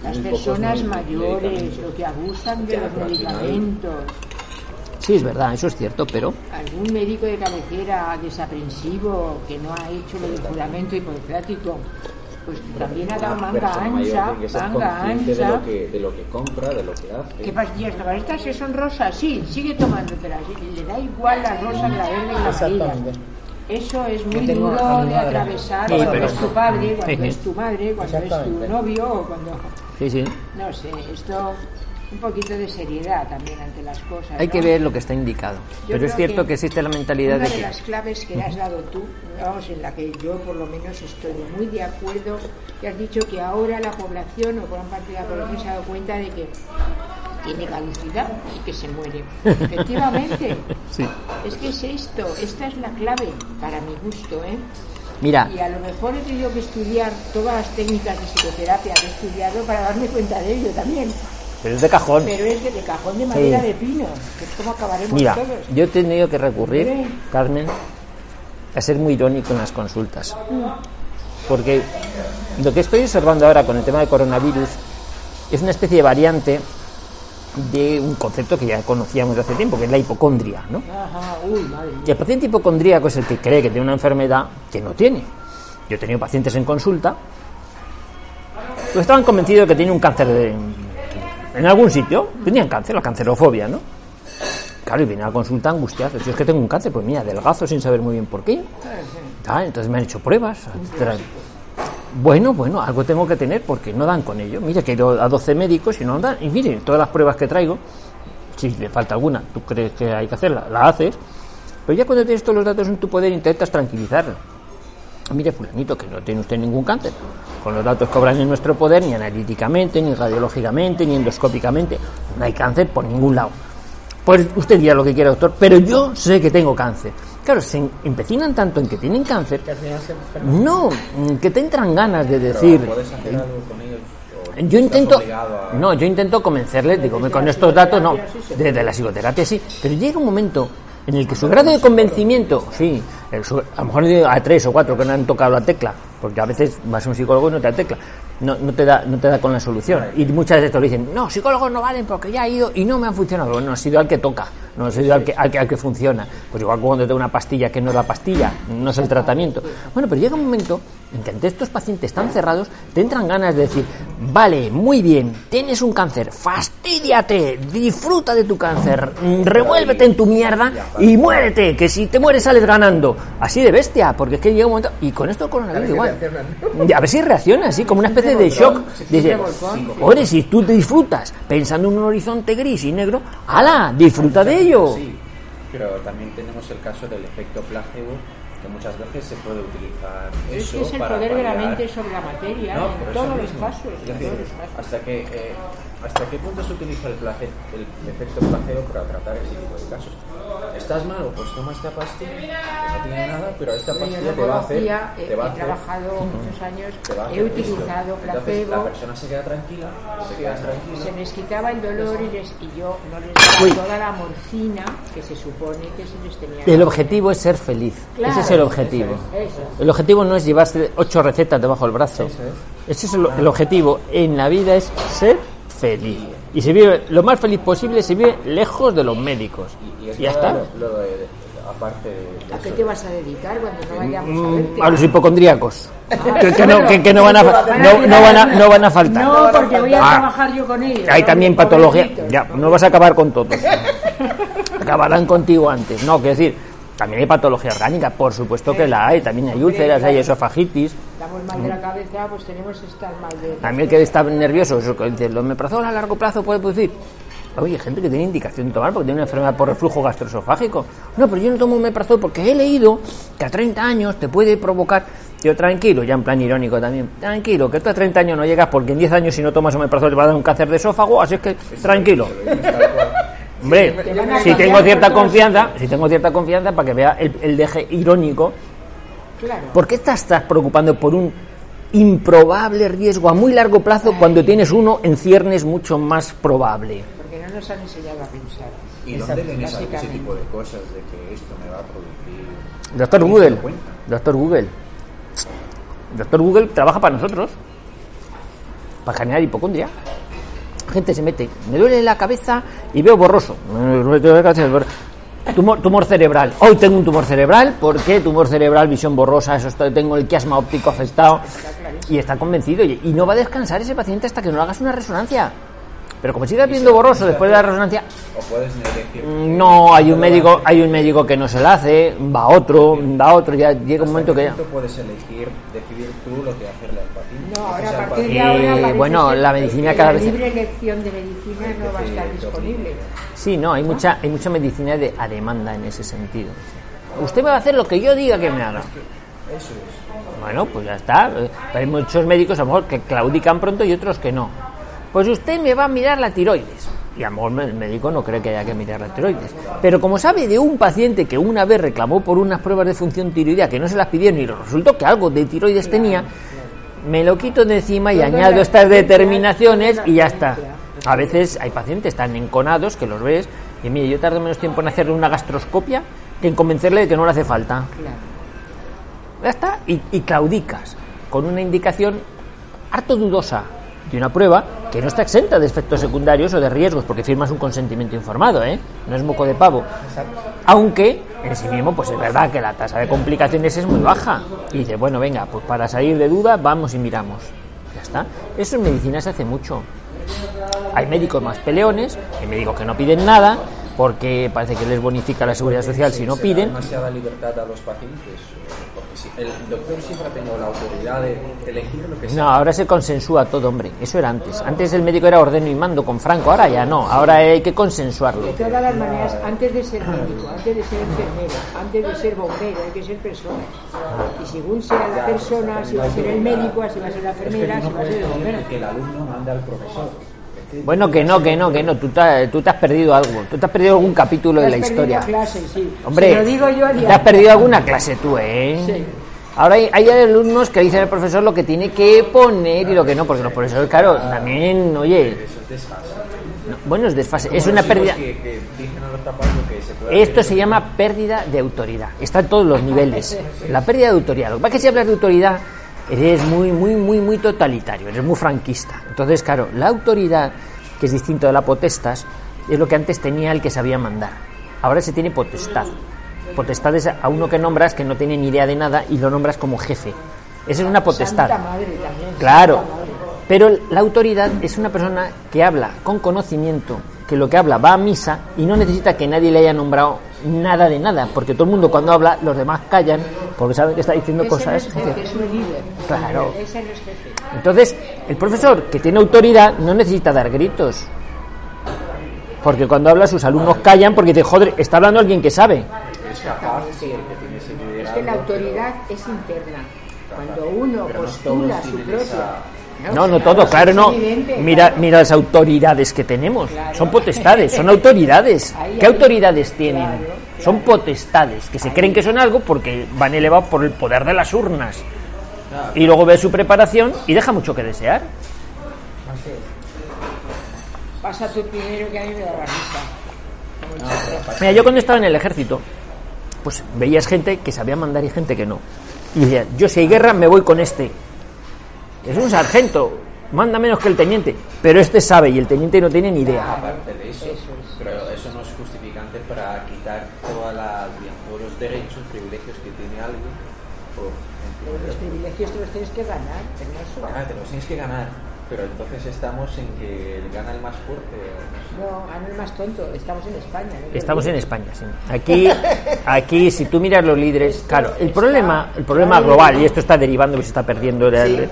Las personas mayores, lo que abusan de los medicamentos. Sí, es verdad, eso es cierto, pero Algún médico de cabecera desaprensivo que no ha hecho del juramento hipocrático, pues también ha dado Una manga ancha, manga de ancha. lo, que, de lo que compra, de lo que hace. ¿Qué pastillas tomas? Estas que son rosas, sí, sigue tomándotelas. Y Le da igual la rosa que la verde y la amarilla. Eso es muy duro de atravesar Sí, cuando es tu padre, cuando Sí, sí. es tu madre, cuando es tu novio o cuando... sí, sí. No sé, esto un poquito de seriedad también ante las cosas. Hay ¿no? que ver lo que está indicado. Yo Pero es cierto que, existe la mentalidad una de de que... las claves que has dado tú, vamos, en la que yo por lo menos estoy muy de acuerdo, que has dicho que ahora la población o gran parte de la población se ha dado cuenta de que tiene caducidad y que se muere. Efectivamente. <laughs> Sí. Es que es esto, esta es la clave para mi gusto, ¿eh? Mira, Y a lo mejor he tenido que estudiar todas las técnicas de psicoterapia que he estudiado para darme cuenta de ello también. Pero es de cajón. Pero es de, de cajón de madera Sí. de pino, que es como acabaremos Mira, todos. yo he tenido que recurrir. Carmen, a ser muy irónico en las consultas. Porque lo que estoy observando ahora con el tema del coronavirus es una especie de variante de un concepto que ya conocíamos de hace tiempo, que es la hipocondria, ¿no? Ajá, uy, madre mía. Y el paciente hipocondríaco es el que cree que tiene una enfermedad que no tiene. Yo he tenido pacientes en consulta que estaban convencidos de que tienen un cáncer de- en algún sitio. Tenían cáncer, la cancerofobia, ¿no? Claro, y vienen a la consulta angustiados. Si es que tengo un cáncer, pues mira, delgazo sin saber muy bien por qué. Ah, entonces me han hecho pruebas. Bueno, bueno, algo tengo que tener porque no dan con ello. Mira, que he ido a 12 médicos y no dan. Y miren, todas las pruebas que traigo, si le falta alguna, tú crees que hay que hacerla, la haces. Pero ya cuando tienes todos los datos en tu poder, intentas tranquilizarlo. Mire, fulanito, que no tiene usted ningún cáncer. Con los datos que obran en nuestro poder, ni analíticamente, ni radiológicamente, ni endoscópicamente, no hay cáncer por ningún lado. Pues usted dirá lo que quiera, doctor, pero yo sé que tengo cáncer. Claro, se empecinan tanto en que tienen cáncer, Que al final se enferma. no, mm, que te entran ganas de decir. ¿Puedes hacer algo con ellos? ¿O Yo intento, a- no, yo intento convencerles, digo, con estos datos no, desde la psicoterapia sí, pero llega un momento en el que su grado de convencimiento, sí, su- a lo mejor a tres o cuatro que no han tocado la tecla, porque a veces vas a un psicólogo y no te da tecla, no, no te da, no te da con la solución. Y muchas veces te dicen, no, psicólogos no valen porque ya he ido y no me han funcionado. Bueno, no ha sido al que toca, no ha sido al que, al que, al que funciona. Pues igual cuando te da una pastilla que no es la pastilla, no es el tratamiento. Bueno, pero llega un momento ante estos pacientes tan cerrados te entran ganas de decir, vale, muy bien, tienes un cáncer, fastídiate, disfruta de tu cáncer, mm, revuélvete en tu mierda y muérete, que si te mueres sales ganando. Así de bestia, porque es que llega un momento, y con esto coronavirus igual. <laughs> A ver si reacciona así, como una especie de shock. Dice, oye, si tú te disfrutas pensando en un horizonte gris y negro, ¡hala! Disfruta de ello. Sí, pero también tenemos el caso del efecto placebo, muchas veces se puede utilizar Es eso que es el para poder de la mente sobre la materia, No, en todos los casos. En todos los casos. hasta que eh, hasta qué punto se utiliza el, place- el efecto placebo para tratar ese tipo de casos. Estás malo, pues toma esta pastilla, que no tiene nada, pero esta pastilla te va a hacer, he, te va a he hacer trabajado muchos años, te va a he esto. utilizado Entonces la placebo, persona se queda tranquila, te quedas tranquila. se les quitaba el dolor y, les, y yo no les daba Uy. toda la morfina que se supone que se les tenía. El objetivo es ser feliz. Claro, Ese es el objetivo. Eso es. El objetivo no es llevarse ocho recetas debajo del brazo. Ese es el, el objetivo en la vida es ser feliz. Y se vive lo más feliz posible, se vive lejos de los médicos. Y, y es Y ya está. Lo, aparte de ¿A qué te vas a dedicar cuando no vayamos a Mm, verte? A los hipocondríacos. Que, que no, que- que no van a, no, no van a, no van a faltar. No, porque voy a Ah. trabajar yo con ellos. Hay ¿no? también patología. Ya, no vas a acabar con todos. Acabarán contigo antes. No, quiero decir, también hay patología orgánica, por supuesto que la hay. También hay úlceras, hay esofagitis. Estamos mal de la cabeza, pues tenemos que estar mal de... También el que está nervioso, eso que dice, los omeprazol a largo plazo puede producir. Oye, gente que tiene indicación de tomar porque tiene una enfermedad por reflujo gastroesofágico. No, pero yo no tomo omeprazol porque he leído que a 30 años te puede provocar. Yo tranquilo, ya en plan irónico también. Tranquilo, que tú a 30 años no llegas porque en 10 años si no tomas omeprazol te va a dar un cáncer de esófago, así es que tranquilo. Hombre, si tengo cierta confianza, si tengo cierta confianza para que vea el, el deje irónico, Claro. ¿por qué te estás preocupando por un improbable riesgo a muy largo plazo cuando tienes uno en ciernes mucho más probable? Porque no nos han enseñado a pensar. ¿Y dónde ven esa- ese tipo de cosas de que esto me va a producir? Doctor ¿Quién se Google, doctor Google, doctor Google trabaja para nosotros, para generar hipocondria. Gente se mete, me duele la cabeza y veo borroso. Tumor, tumor cerebral. Hoy tengo un tumor cerebral. ¿Por qué? Tumor cerebral, visión borrosa, eso estoy- tengo el quiasma óptico afectado. Y está convencido. Y, y no va a descansar ese paciente hasta que no le hagas una resonancia. Pero como sigas viendo borroso después de la resonancia, O puedes elegir. mm, no, hay un médico, hay un médico que no se la hace, va otro, va otro, ya llega un momento que ya. Tú puedes elegir, decidir tú lo que hacerle al paciente. No, ahora a partir de Eh, ahora parece bueno, la medicina cada la vez- libre elección de medicina no va a estar disponible. Sí, no, hay mucha, hay mucha medicina de, a demanda en ese sentido. Usted me va a hacer lo que yo diga que me haga. Eso es. Bueno, pues ya está. Eh, Hay muchos médicos a lo mejor que claudican pronto y otros que no. Pues usted me va a mirar la tiroides. Y a lo mejor el médico no cree que haya que mirar la tiroides. Pero como sabe de un paciente que una vez reclamó por unas pruebas de función tiroidea que no se las pidieron y resultó que algo de tiroides tenía, me lo quito de encima y añado estas determinaciones y ya está. A veces hay pacientes tan enconados que los ves y mire, yo tardo menos tiempo en hacerle una gastroscopia que en convencerle de que no le hace falta. Ya está, y, y claudicas con una indicación harto dudosa de una prueba que no está exenta de efectos secundarios o de riesgos, porque firmas un consentimiento informado, ¿eh? No es moco de pavo. Aunque en sí mismo, pues es verdad que la tasa de complicaciones es muy baja. Y dice, bueno, venga, pues para salir de duda, vamos y miramos. Ya está. Eso en medicina se hace mucho. Hay médicos más peleones, hay médicos que no piden nada, porque parece que les bonifica la seguridad social si no piden. demasiada libertad a los pacientes. El doctor siempre ha tenido la autoridad de elegir lo que sea. No, ahora se consensúa todo, hombre. Eso era antes. Antes el médico era ordeno y mando con Franco, ahora ya no. Ahora hay que consensuarlo. De todas las maneras, antes de ser médico, antes de ser enfermero, antes de ser bombero, hay que ser persona. Y según sea la persona, si va a ser el médico, si va a ser la enfermera, si va a ser el bombero. el alumno mande al profesor. Bueno, que no, que no, que no. Tú te, tú te has perdido algo. Tú te has perdido algún capítulo de Has la perdido historia. clase, sí. Hombre, lo digo yo a te has perdido alguna clase tú, ¿eh? Sí. Ahora hay, hay alumnos que dicen al profesor lo que tiene que poner y lo que no, porque los profesores, claro, también, oye, Eso es desfase. no, bueno, es desfase, es una pérdida. Que, que que se puede Esto se llama pérdida de autoridad. Está en todos los niveles. <laughs> La pérdida de autoridad. Lo que pasa es que si hablas de autoridad, eres muy, muy, muy, muy totalitario, eres muy franquista. Entonces, claro, la autoridad, que es distinto de la potestas, es lo que antes tenía el que sabía mandar. Ahora se tiene potestad. Potestad es a uno que nombras que no tiene ni idea de nada y lo nombras como jefe. Esa es una potestad. Claro, pero la autoridad es una persona que habla con conocimiento, que lo que habla va a misa y no necesita que nadie le haya nombrado nada de nada, porque todo el mundo cuando habla, los demás callan porque saben que está diciendo Ese cosas. no es jefe, es un líder. Claro. Ese no es jefe. Entonces, el profesor que tiene autoridad no necesita dar gritos. Porque cuando habla sus alumnos callan porque dice, joder, está hablando alguien que sabe. Es capaz, sí, el que tiene ese Es liderazgo, que la pero- autoridad es interna. Cuando uno postula su propia. No, no todo, claro, no. Mira, mira las autoridades que tenemos. Son potestades, son autoridades. ¿Qué autoridades tienen? Son potestades, que se creen que son algo porque van elevados por el poder de las urnas. Y luego ve su preparación y deja mucho que desear. Pasa tú primero que a mí me da la chorro. Mira, yo cuando estaba en el ejército, pues veías gente que sabía mandar y gente que no. Y decía, yo si hay guerra me voy con este. Es un sargento, manda menos que el teniente, pero este sabe y el teniente no tiene ni idea. Aparte de eso, pero eso no es justificante para quitar todas las, digamos, todos los derechos, privilegios que tiene alguien por Pero privilegios te los tienes que ganar. Ah, te los tienes que ganar, pero entonces estamos en que gana el más fuerte. no gana el más tonto. Estamos en España. ¿no? Estamos en España, sí. Aquí, aquí, si tú miras los líderes, claro, el problema, el problema global y esto está derivando, que se está perdiendo, el- eh,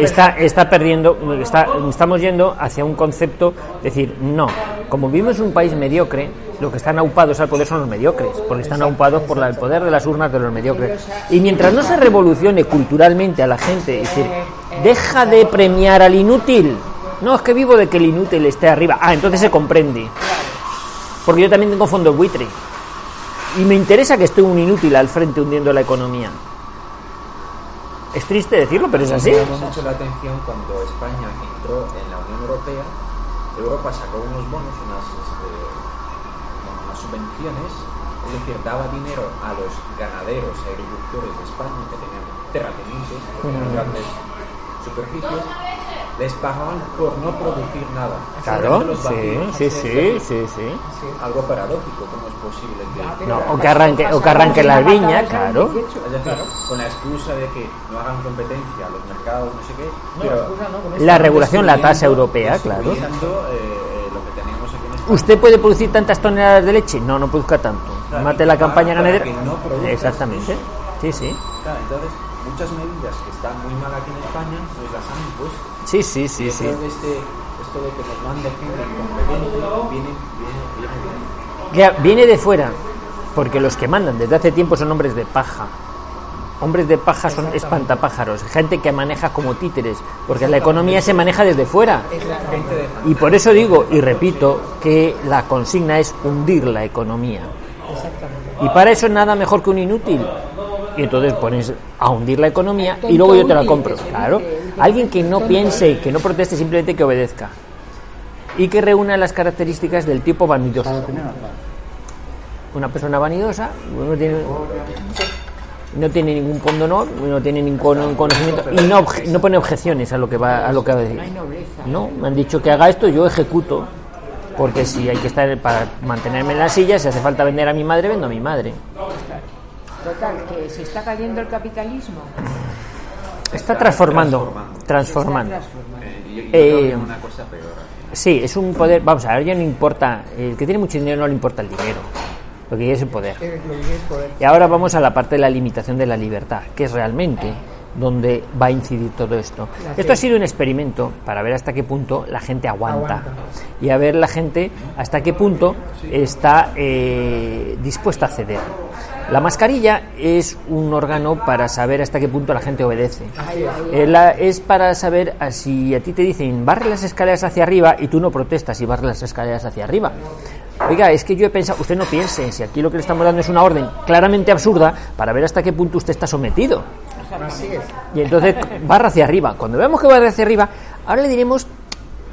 está, está perdiendo, está, estamos yendo hacia un concepto, decir, no, como vivimos en un país mediocre, lo que están aupados al poder son los mediocres, porque están aupados por la- el poder de las urnas de los mediocres. Y mientras no se revolucione culturalmente a la gente, es decir, deja de premiar al inútil. No, es que vivo de que el inútil esté arriba. Ah, entonces se comprende porque yo también tengo fondos buitre. Y me interesa que esté un inútil al frente hundiendo la economía. Es triste decirlo, pero es así. Me llamó mucho la atención cuando España entró en la Unión Europea. Europa sacó unos bonos, unas, este, unas subvenciones, es decir, daba dinero a los ganaderos y agricultores de España que tenían terratenientes, que tenían grandes superficies, les pagaban por no producir nada. Claro, los sí, sí, sí, sí, sí. Algo paradójico, ¿cómo es posible que... No, o que arranque, o que arranque las viñas, claro. Es decir, con la excusa de que no hagan competencia a los mercados, no sé qué, pero La regulación, la tasa europea, claro. eh, lo que tenemos aquí en España. ¿Usted puede producir tantas toneladas de leche? No, no produzca tanto. Mate la campaña ganadera. no Exactamente. Sí, sí. Entonces, muchas medidas que están muy mal aquí en España, pues las han impuesto. Sí, sí, sí, sí. este, esto de que nos mande gente incompetente viene, viene, viene, viene. Ya, viene de fuera, porque los que mandan desde hace tiempo son hombres de paja. Hombres de paja son espantapájaros, gente que maneja como títeres, porque la economía se maneja desde fuera. Y por eso digo y repito que la consigna es hundir la economía. Exactamente. Y para eso nada mejor que un inútil. Y entonces pones a hundir la economía y luego yo te la compro. Claro. Alguien que no piense, que no proteste, simplemente que obedezca. Y que reúna las características del tipo vanidoso. Una persona vanidosa no tiene, no tiene ningún pundonor, no tiene ningún conocimiento y no, obje- no pone objeciones a lo que va a lo que va a decir. No hay nobleza. No, me han dicho que haga esto, yo ejecuto. Porque si hay que estar para mantenerme en la silla, si hace falta vender a mi madre, vendo a mi madre. Total, que se está cayendo el capitalismo. Está transformando, transformando. Eh, yo, yo Eh, una cosa peor. Sí, es un poder. Vamos a ver, ya no importa. El que tiene mucho dinero no le importa el dinero. Lo que quiere es el poder. Eh. Y ahora vamos a la parte de la limitación de la libertad, que es realmente donde va a incidir todo esto. Esto ha sido un experimento para ver hasta qué punto la gente aguanta, Aguanta. y a ver la gente hasta qué punto está eh, dispuesta a ceder. La mascarilla es un órgano para saber hasta qué punto la gente obedece. Eh, es para saber a si a ti te dicen barre las escaleras hacia arriba y tú no protestas y barre las escaleras hacia arriba. Oiga, es que yo he pensado, usted no piense, si aquí lo que le estamos dando es una orden claramente absurda para ver hasta qué punto usted está sometido. Y entonces barra hacia arriba. Cuando veamos que barra hacia arriba, ahora le diremos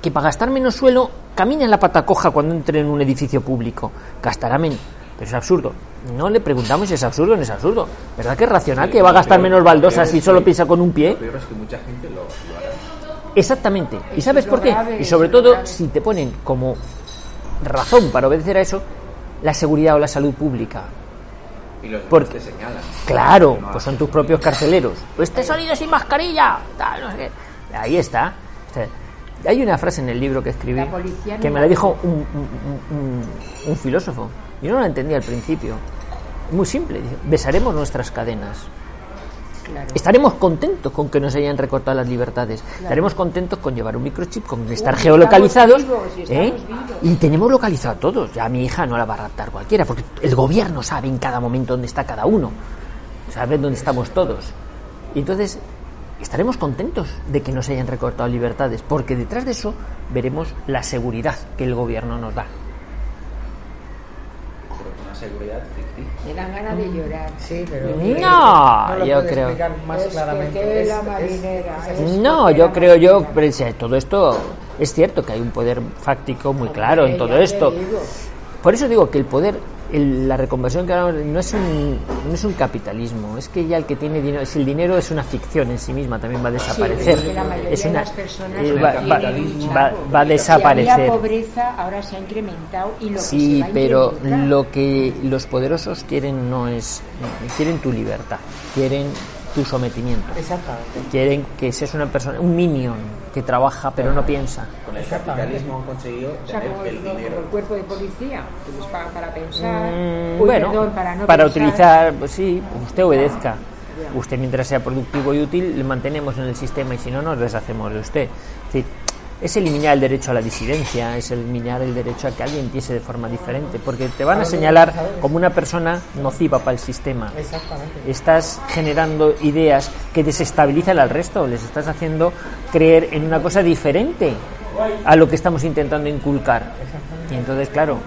que para gastar menos suelo, camina en la pata coja cuando entre en un edificio público. Gastará menos. Pero es absurdo. No le preguntamos si es absurdo o no es absurdo. ¿Verdad que es racional que va a gastar menos baldosas si solo pisa con un pie? Lo peor es que mucha gente lo, lo hará. Exactamente. ¿Y sabes es por qué? grave, Y sobre todo, grave. si te ponen como razón para obedecer a eso, la seguridad o la salud pública. Y los Por- demás te señalan. Claro, No pues son tus propios carceleros. Este sonido sin mascarilla. tal, no sé qué. Ahí está. O sea, hay una frase en el libro que escribí que me la la dijo un, un- un- un filósofo. Yo no la entendía al principio. Muy simple. besaremos nuestras cadenas. Claro. Estaremos contentos con que nos hayan recortado las libertades. Estaremos contentos con llevar un microchip, con estar si geolocalizados. vivos, ¿eh? vivos. Y tenemos localizado a todos. Ya mi hija no la va a raptar cualquiera, porque el gobierno sabe en cada momento dónde está cada uno. Sabe dónde estamos todos. Y entonces estaremos contentos de que nos hayan recortado libertades, porque detrás de eso veremos la seguridad que el gobierno nos da. Seguridad ficticia. Me dan ganas de llorar. Sí, pero. No, lo yo creo- explicar más Es que claramente. que Es- la marinera, es- es- No, yo creo yo, pero, o sea, todo esto es cierto que hay un poder fáctico muy claro en todo esto. Por eso digo que el poder, el- la reconversión que hablamos no es un no es un capitalismo, es que ya el que tiene dinero, si el dinero es una ficción en sí misma, también va a desaparecer. Sí, la es de una las personas eh, va, va- mucha- va- va a desaparecer. había pobreza, ahora se ha incrementado y lo que se Sí, va a pero lo que los poderosos quieren no es quieren tu libertad, quieren tu sometimiento. Exactamente. Quieren que seas una persona, un minion que trabaja pero no piensa. Con el capitalismo han conseguido O sea, tener como el, el como dinero. el cuerpo de policía, que les pagan para pensar, Mm, uy, bueno, perdón, para no para pensar. utilizar, pues sí, usted obedezca. Usted mientras sea productivo y útil le mantenemos en el sistema y si no nos deshacemos de usted. Es decir, es eliminar el derecho a la disidencia, es eliminar el derecho a que alguien piense de forma diferente, porque te van a señalar como una persona nociva para el sistema. Exactamente. Estás generando ideas que desestabilizan al resto, les estás haciendo creer en una cosa diferente a lo que estamos intentando inculcar. Y entonces, claro,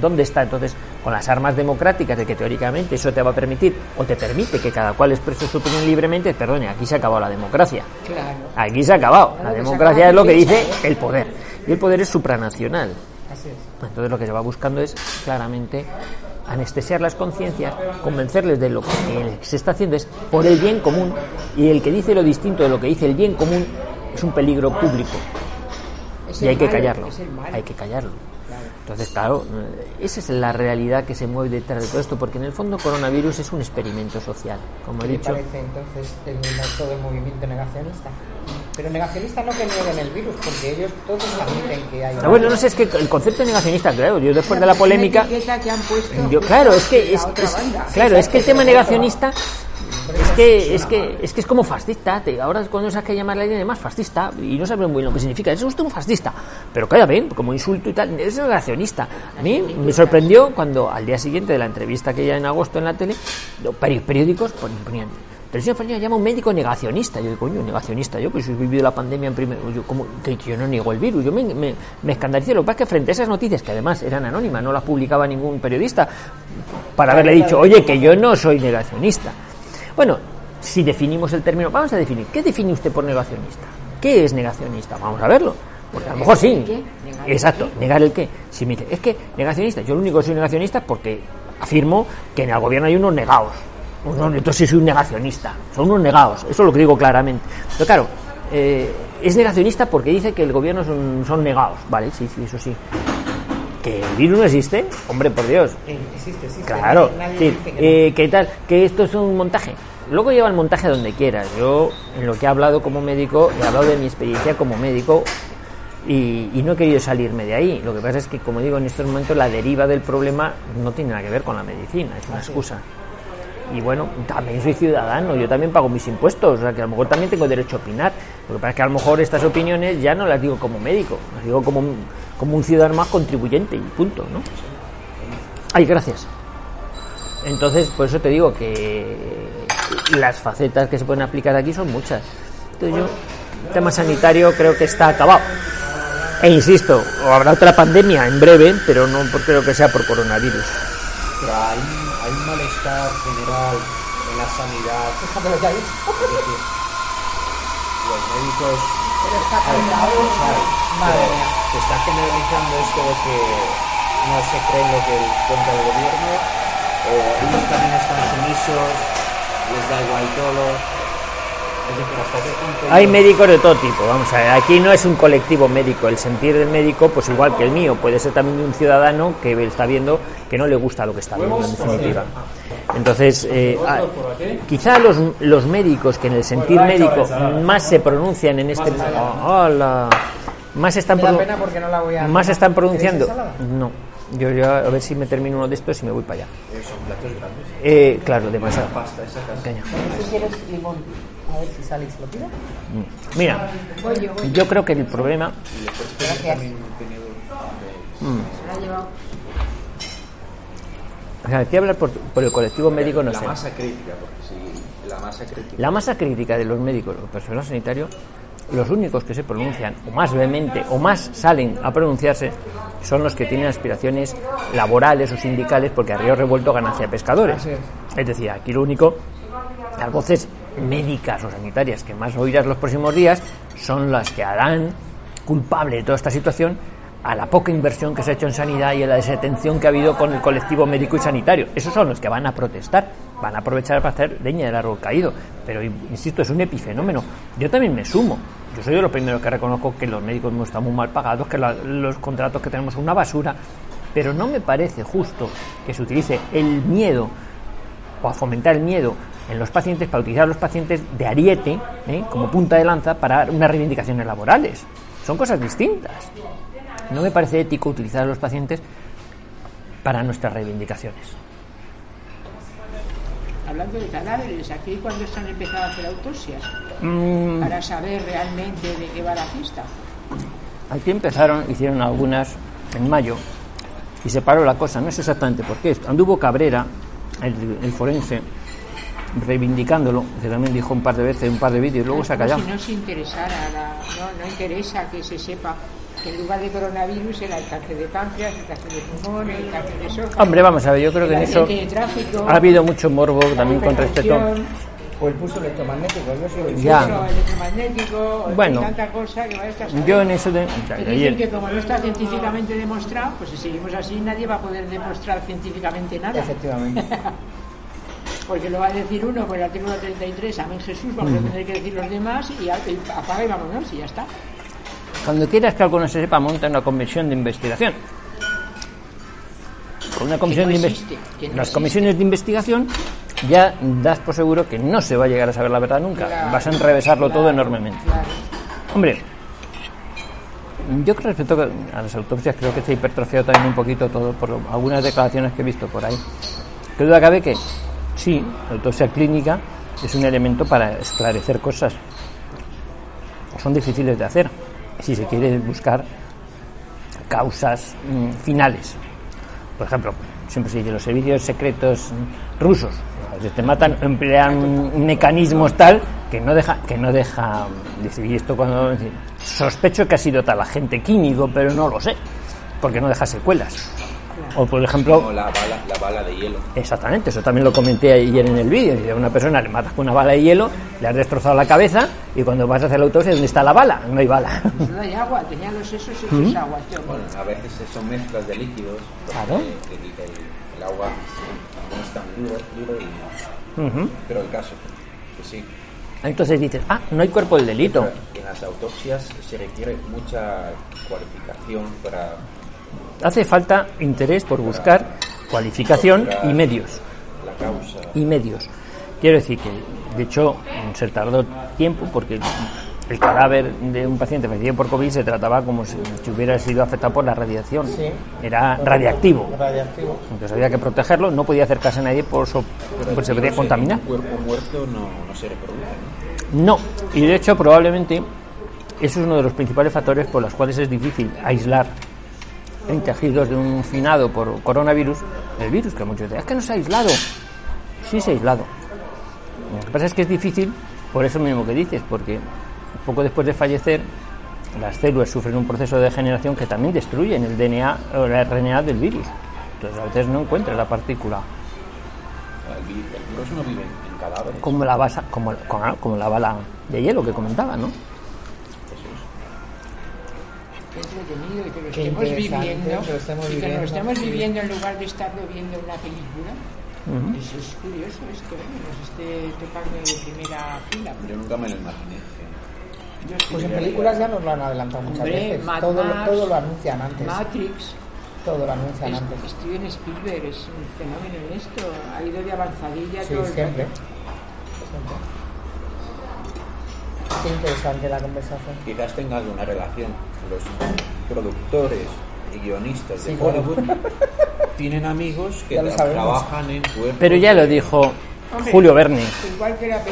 ¿dónde está entonces con las armas democráticas de que teóricamente eso te va a permitir o te permite que cada cual exprese su opinión libremente? Perdone, aquí se ha acabado la democracia. Claro. Aquí se ha acabado. La Claro democracia es lo que dice el poder. Y el poder es supranacional. Así es. Entonces lo que se va buscando es claramente anestesiar las conciencias, convencerles de lo que se está haciendo es por el bien común y el que dice lo distinto de lo que dice el bien común es un peligro público y hay que callarlo. Hay que callarlo. Entonces, claro, eh, esa es la realidad que se mueve detrás de todo esto, porque en el fondo coronavirus es un experimento social, como he ¿Qué dicho. parece entonces el, todo el movimiento negacionista? Pero negacionista no que nieguen el virus, porque ellos todos admiten que hay. Ah, bueno, no sé, es que el concepto negacionista, claro, yo después de la polémica, que han puesto yo, claro, es que es, es- claro, es que el tema negacionista es que es que es que es como fascista. te- ahora cuando sabes que llamarle a alguien más fascista y no sabes muy bien lo que significa, es usted un fascista. Pero queda bien, como insulto y tal, es negacionista. A mí me sorprendió cuando al día siguiente de la entrevista que ya en agosto en la tele, los peri- periódicos pon- ponían Televisión Española llama a un médico negacionista. Yo digo, coño, negacionista. Yo, pues he vivido la pandemia en primer. Yo, como que yo no niego el virus. Yo me, me, me escandalicé. Lo que pasa es que frente a esas noticias, que además eran anónimas, no las publicaba ningún periodista, para haberle dicho, oye, que yo no soy negacionista. Bueno, si definimos el término, vamos a definir. ¿Qué define usted por negacionista? ¿Qué es negacionista? Vamos a verlo. Porque a lo mejor sí. Negar el Exacto, negar el qué. Si me dice, es que negacionista, yo lo único que soy negacionista es porque afirmo que en el gobierno hay unos negados. Unos- entonces sí soy un negacionista. Son unos negados. Eso es lo que digo claramente. Pero claro, eh, es negacionista porque dice que el gobierno son, son negados. Vale, sí, sí, eso sí. Que el virus no existe, hombre, por Dios. Eh, Existe, existe. Claro, sí, que no. eh, ¿qué tal? Que esto es un montaje. Luego lleva el montaje donde quiera. Yo, en lo que he hablado como médico, he hablado de mi experiencia como médico y, y no he querido salirme de ahí. Lo que pasa es que, como digo, en estos momentos la deriva del problema no tiene nada que ver con la medicina, es una excusa. Y bueno, también soy ciudadano, yo también pago mis impuestos, o sea que a lo mejor también tengo derecho a opinar. Lo que pasa es que a lo mejor estas opiniones ya no las digo como médico, las digo como, como un ciudadano más contribuyente y punto, ¿no? Ay, gracias. Entonces, por eso te digo que las facetas que se pueden aplicar aquí son muchas. Entonces yo, el tema sanitario creo que está acabado. E insisto, habrá otra pandemia en breve, pero no creo que sea por coronavirus. Pero hay, hay un malestar general en la sanidad. Déjamelo ya los médicos Pero está Madre mía. Se está generalizando esto de que no se cree en lo que cuenta el gobierno, o ellos también están sumisos, les da igual todo. Decir, Hay médicos de todo tipo, vamos a ver, aquí no es un colectivo médico, el sentir del médico, pues igual que el mío, puede ser también de un ciudadano que está viendo que no le gusta lo que está viendo, en definitiva. Entonces, eh, ah, quizá los, los médicos que en el sentir médico más se pronuncian en este... ¡Hola! Más están, Me da pena porque no la voy a. más están ¿Queréis pronunciando... No, yo ya a ver si me termino uno de estos y me voy para allá. Eh, son platos grandes. Eh, claro, demasiado. Pasta, esa casa. Caña. Si quieres limón, a ver si sale y se lo pido. Mira, yo creo que el problema Gracias. O sea, aquí hablar por, por el colectivo médico no la sé. masa crítica, porque si la masa crítica. La masa crítica de los médicos o personal sanitario, los únicos que se pronuncian, o más vehemente, o más salen a pronunciarse, son los que tienen aspiraciones laborales o sindicales, porque a río revuelto ganancia de pescadores. Es. Es decir, aquí lo único, las voces médicas o sanitarias que más oirás los próximos días son las que harán culpable de toda esta situación a la poca inversión que se ha hecho en sanidad y a la desatención que ha habido con el colectivo médico y sanitario. Esos son los que van a protestar, van a aprovechar para hacer leña del árbol caído. Pero, insisto, es un epifenómeno. Yo también me sumo. Yo soy de los primeros que reconozco que los médicos no están muy mal pagados, que la- los contratos que tenemos son una basura. Pero no me parece justo que se utilice el miedo o a fomentar el miedo en los pacientes para utilizar a los pacientes de ariete ¿eh? como punta de lanza para unas reivindicaciones laborales. Son cosas distintas. No me parece ético utilizar a los pacientes para nuestras reivindicaciones. Hablando de cadáveres, aquí cuando se han empezado a hacer autopsias Mm, para saber realmente de qué va la pista. aquí empezaron, hicieron algunas en mayo y se paró la cosa. No sé exactamente por qué. Anduvo Cabrera, el, el forense, reivindicándolo, que también dijo un par de veces, un par de vídeos, y luego se ha callado. Si no se interesara, la- no, no interesa que se sepa que en lugar de coronavirus era el cáncer de páncreas, el cáncer de pulmón, el cáncer de esófago. Hombre, vamos a ver, yo creo que en el eso tráfico, ha habido mucho morbo también con respecto. O el pulso electromagnético, yo he visto. Ya. pulso electromagnético, en Bueno. tanta cosa que vaya a saber. Yo en eso de. Dicen ayer- que como no está científicamente demostrado, pues si seguimos así nadie va a poder demostrar científicamente nada. Efectivamente. <laughs> Porque lo va a decir uno por el artículo 33, amén Jesús, vamos a tener que decir los demás y apaga y vámonos y ya está. Cuando quieras que algo no se sepa, monta una comisión de investigación. Con una comisión no de existe, no Las comisiones de investigación ya das por seguro que no se va a llegar a saber la verdad nunca. Claro, Vas a enrevesarlo todo enormemente. Claro. Hombre, yo creo respecto a las autopsias, creo que se ha hipertrofiado también un poquito todo por algunas declaraciones que he visto por ahí. Que duda cabe que sí, la autopsia clínica es un elemento para esclarecer cosas. Son difíciles de hacer si se quiere buscar causas mm, finales. Por ejemplo, siempre se dice los servicios secretos mm, rusos. Te matan, emplean mecanismos tal que no deja, que no deja mm, decidir esto cuando sospecho que ha sido tal agente químico, pero no lo sé, porque no deja secuelas. O por ejemplo, Como la bala, la bala de hielo. Exactamente, eso también lo comenté ayer en el vídeo. Si a una persona le matas con una bala de hielo, le has destrozado la cabeza y cuando vas a hacer la autopsia, ¿dónde está la bala? No hay bala. No hay agua, tenía los sesos hechos agua. este hombre. Bueno, a veces son mezclas de líquidos. Claro. El, el- el agua no es tan duro, duro y no. Ujú. Pero el caso, que sí. Entonces dices, ah, no hay cuerpo del delito. En las autopsias se requiere mucha cualificación para Hace falta interés por buscar cualificación y medios. la causa. Y medios. Quiero decir que, de hecho, se tardó tiempo porque el cadáver de un paciente fallecido por COVID se trataba como si, hubiera sido afectado por la radiación. Sí. Era radiactivo. Radiactivo. Entonces había que protegerlo, no podía acercarse a nadie por, so- por se podía contaminar. Un cuerpo muerto no, no se reproduce. ¿no? No, y de hecho probablemente eso es uno de los principales factores por los cuales es difícil aislar en tejidos de un finado por coronavirus el virus, que muchos dicen, es que no se ha aislado. Sí se ha aislado. Lo que pasa es que es difícil por eso mismo que dices, porque poco después de fallecer las células sufren un proceso de degeneración que también destruyen el DNA o la RNA del virus. Entonces a veces no encuentras la partícula El, vi- el virus no vive en cadáveres. como la basa, como, como, como la bala de hielo que comentaba, ¿no? Qué entretenido y que lo Qué estemos viviendo, que lo estemos y que viviendo, lo estemos viviendo en lugar de estarlo viendo en una película. Eso es curioso esto, ¿eh? que nos esté tocando de primera fila. Yo nunca me lo imaginé. Yo Pues en películas ya nos lo han adelantado muchas Hombre, veces. Mad Todo, lo- todo lo anuncian antes. Matrix, Todo lo anuncian es- antes. Steven Spielberg es un fenómeno en esto, ha ido de avanzadilla Sí, todo el siempre. rato. Siempre. Qué interesante la conversación. Quizás tenga alguna relación. Los productores y guionistas de Sí, Hollywood <laughs> tienen amigos que trabajan en cuerpos. Pero ya lo dijo Hombre, Julio Verne.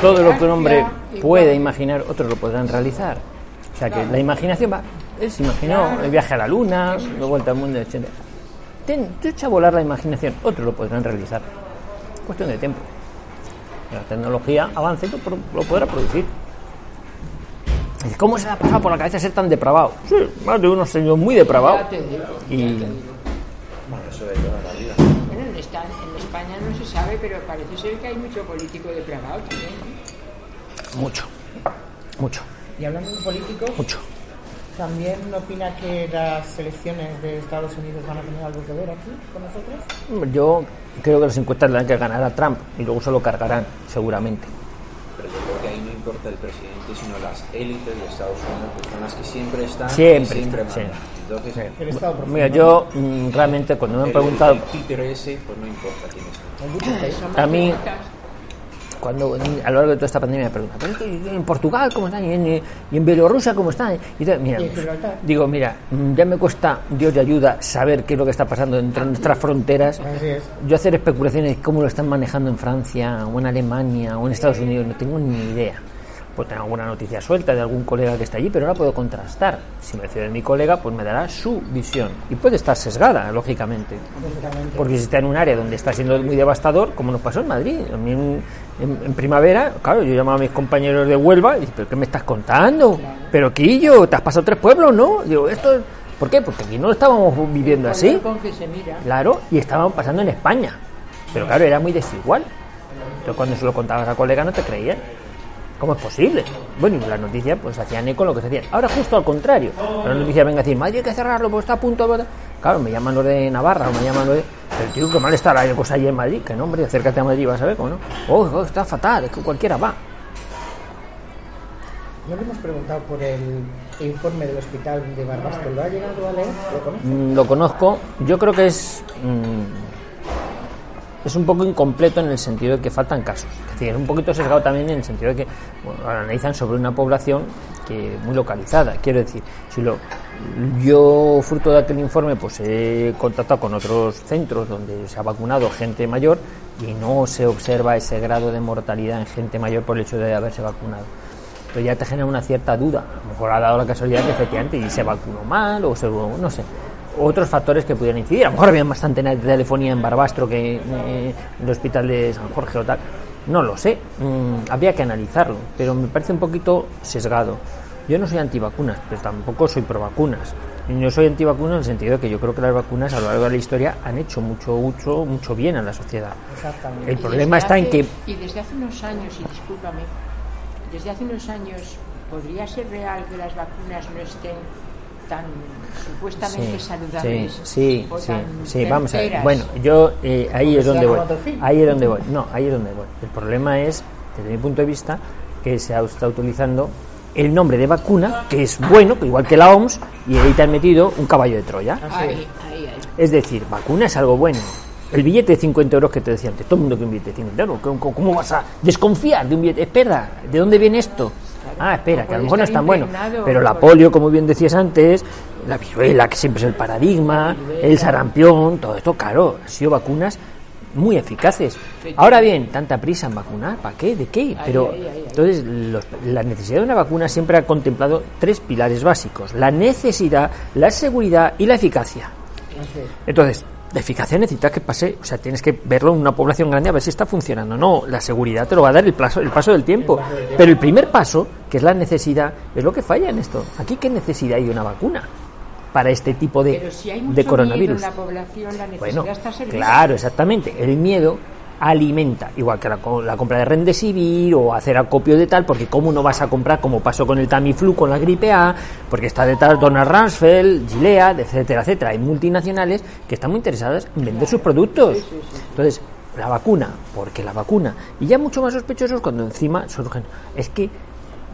Todo lo que un hombre puede imaginar, otros lo podrán realizar. O sea que la imaginación va. Él se imaginó el viaje a la luna, la vuelta al mundo, etc. Ten, tú echa a volar la imaginación, otros lo podrán realizar. Cuestión de tiempo. La tecnología avanza y lo podrá producir. ¿Y ¿Cómo se le ha pasado por la cabeza ser tan depravado? Sí, más de unos señores muy depravados. Ya te digo. Y Bueno, eso de toda la vida. Bueno, en, esta- en España no se sabe, pero parece ser que hay mucho político depravado también. ¿no? mucho, mucho, Y hablando de políticos, mucho. ¿también opina que las elecciones de Estados Unidos van a tener algo que ver aquí con nosotros? Yo creo que las encuestas le dan que ganar a Trump y luego se lo cargarán, seguramente. Pero yo creo que ahí no importa el presidente, sino las élites de Estados Unidos, que son las que siempre están Siempre, y siempre sí. mandan. Entonces, Sí. El Estado. Mira, yo mm, realmente cuando me han preguntado, el títere ese, pues no importa quién está. A mí- cuando a lo largo de toda esta pandemia me preguntan, ¿pero en Portugal cómo están? ¿Y en, y en Bielorrusia cómo están? Y mira, digo, mira, mm, ya me cuesta, Dios de ayuda, saber qué es lo que está pasando entre nuestras fronteras. Yo hacer especulaciones de cómo lo están manejando en Francia, o en Alemania, o en Estados Unidos, no tengo ni idea. Pues tengo alguna noticia suelta de algún colega que está allí, pero no la puedo contrastar. Si me fío de mi colega, pues me dará su visión. Y puede estar sesgada, lógicamente. Lógicamente. Porque si está en un área donde está siendo muy devastador, como nos pasó en Madrid. A mí en, en- en primavera, claro, yo llamaba a mis compañeros de Huelva y dije, ¿pero qué me estás contando? Pero Quillo, te has pasado tres pueblos, ¿no? Digo, esto es- ¿Por qué? Porque aquí no lo estábamos viviendo así. Poder con que se mira. Claro, y estaban pasando en España. Pero claro, era muy desigual. Entonces cuando se lo contabas a colega no te creían. ¿Cómo es posible? Bueno, y las noticias pues hacían eco lo que se hacía. Ahora justo al contrario. La noticia venga a decir, Madrid hay que cerrarlo porque está a punto de... Claro, me llaman los de Navarra o me llaman los de... Pero tío, qué mal está la cosa allí en Madrid. Que no, hombre, acércate a Madrid vas a ver cómo no. Oh, oh, está fatal, es que cualquiera va. No le hemos preguntado por el informe del hospital de Barbastro. ¿Lo ha llegado a leer? ¿Lo conoce? Mm, lo conozco. Yo creo que es... mm, es un poco incompleto en el sentido de que faltan casos. Es decir, es un poquito sesgado también en el sentido de que bueno, analizan sobre una población que muy localizada. Quiero decir, si lo, yo, fruto de aquel informe, pues he contactado con otros centros donde se ha vacunado gente mayor y no se observa ese grado de mortalidad en gente mayor por el hecho de haberse vacunado. Entonces ya te genera una cierta duda. A lo mejor ha dado la casualidad que efectivamente se vacunó mal o se no sé otros factores que pudieran incidir. A lo mejor había más de telefonía en Barbastro que eh, en el hospital de San Jorge o tal. No lo sé, mm, habría que analizarlo, pero me parece un poquito sesgado. Yo no soy antivacunas, pero tampoco soy pro vacunas. Yo soy antivacunas en el sentido de que yo creo que las vacunas a lo largo de la historia han hecho mucho, mucho, mucho bien a la sociedad. Exactamente. El problema está en que Y desde hace unos años, y discúlpame, desde hace unos años, ¿podría ser real que las vacunas no estén tan supuestamente saludables? Sí, o sí, tan sí, vamos a ver. Bueno, yo eh, ahí es donde voy. Ahí es donde voy. No, ahí es donde voy. El problema es, desde mi punto de vista, que se ha- está utilizando el nombre de vacuna, que es bueno, que igual que la OMS, y ahí te han metido un caballo de Troya. Ahí, ahí, ahí. Es decir, vacuna es algo bueno. El billete de 50 euros que te decía antes, todo el mundo que un billete de 50 euros. ¿Cómo, cómo vas a desconfiar de un billete? Espera, ¿de dónde viene esto? Ah, espera, que a lo mejor no es tan bueno. Pero la polio, como bien decías antes, la viruela, que siempre es el paradigma, el sarampión, todo esto, claro, han sido vacunas muy eficaces. Ahora bien, tanta prisa en vacunar, ¿para qué? ¿De qué? Pero entonces los- la necesidad de una vacuna siempre ha contemplado tres pilares básicos: la necesidad, la seguridad y la eficacia. Entonces, la eficacia necesita que pase, o sea, tienes que verlo en una población grande a ver si está funcionando. No, la seguridad te lo va a dar el paso, el paso del tiempo. Pero el primer paso, que es la necesidad, es lo que falla en esto. Aquí, ¿qué necesidad hay de una vacuna para este tipo de, Pero si hay mucho de miedo coronavirus? en la población, la necesidad Bueno, está servida. claro, exactamente. El miedo alimenta, igual que la, la compra de Remdesivir o hacer acopio de tal, porque cómo no vas a comprar, como pasó con el Tamiflu, con la gripe A, porque está detrás Donald Rumsfeld, Gilead, etcétera, etcétera. Hay multinacionales que están muy interesadas en vender sus productos. Entonces, la vacuna, porque la vacuna, y ya mucho más sospechosos cuando encima surgen, es que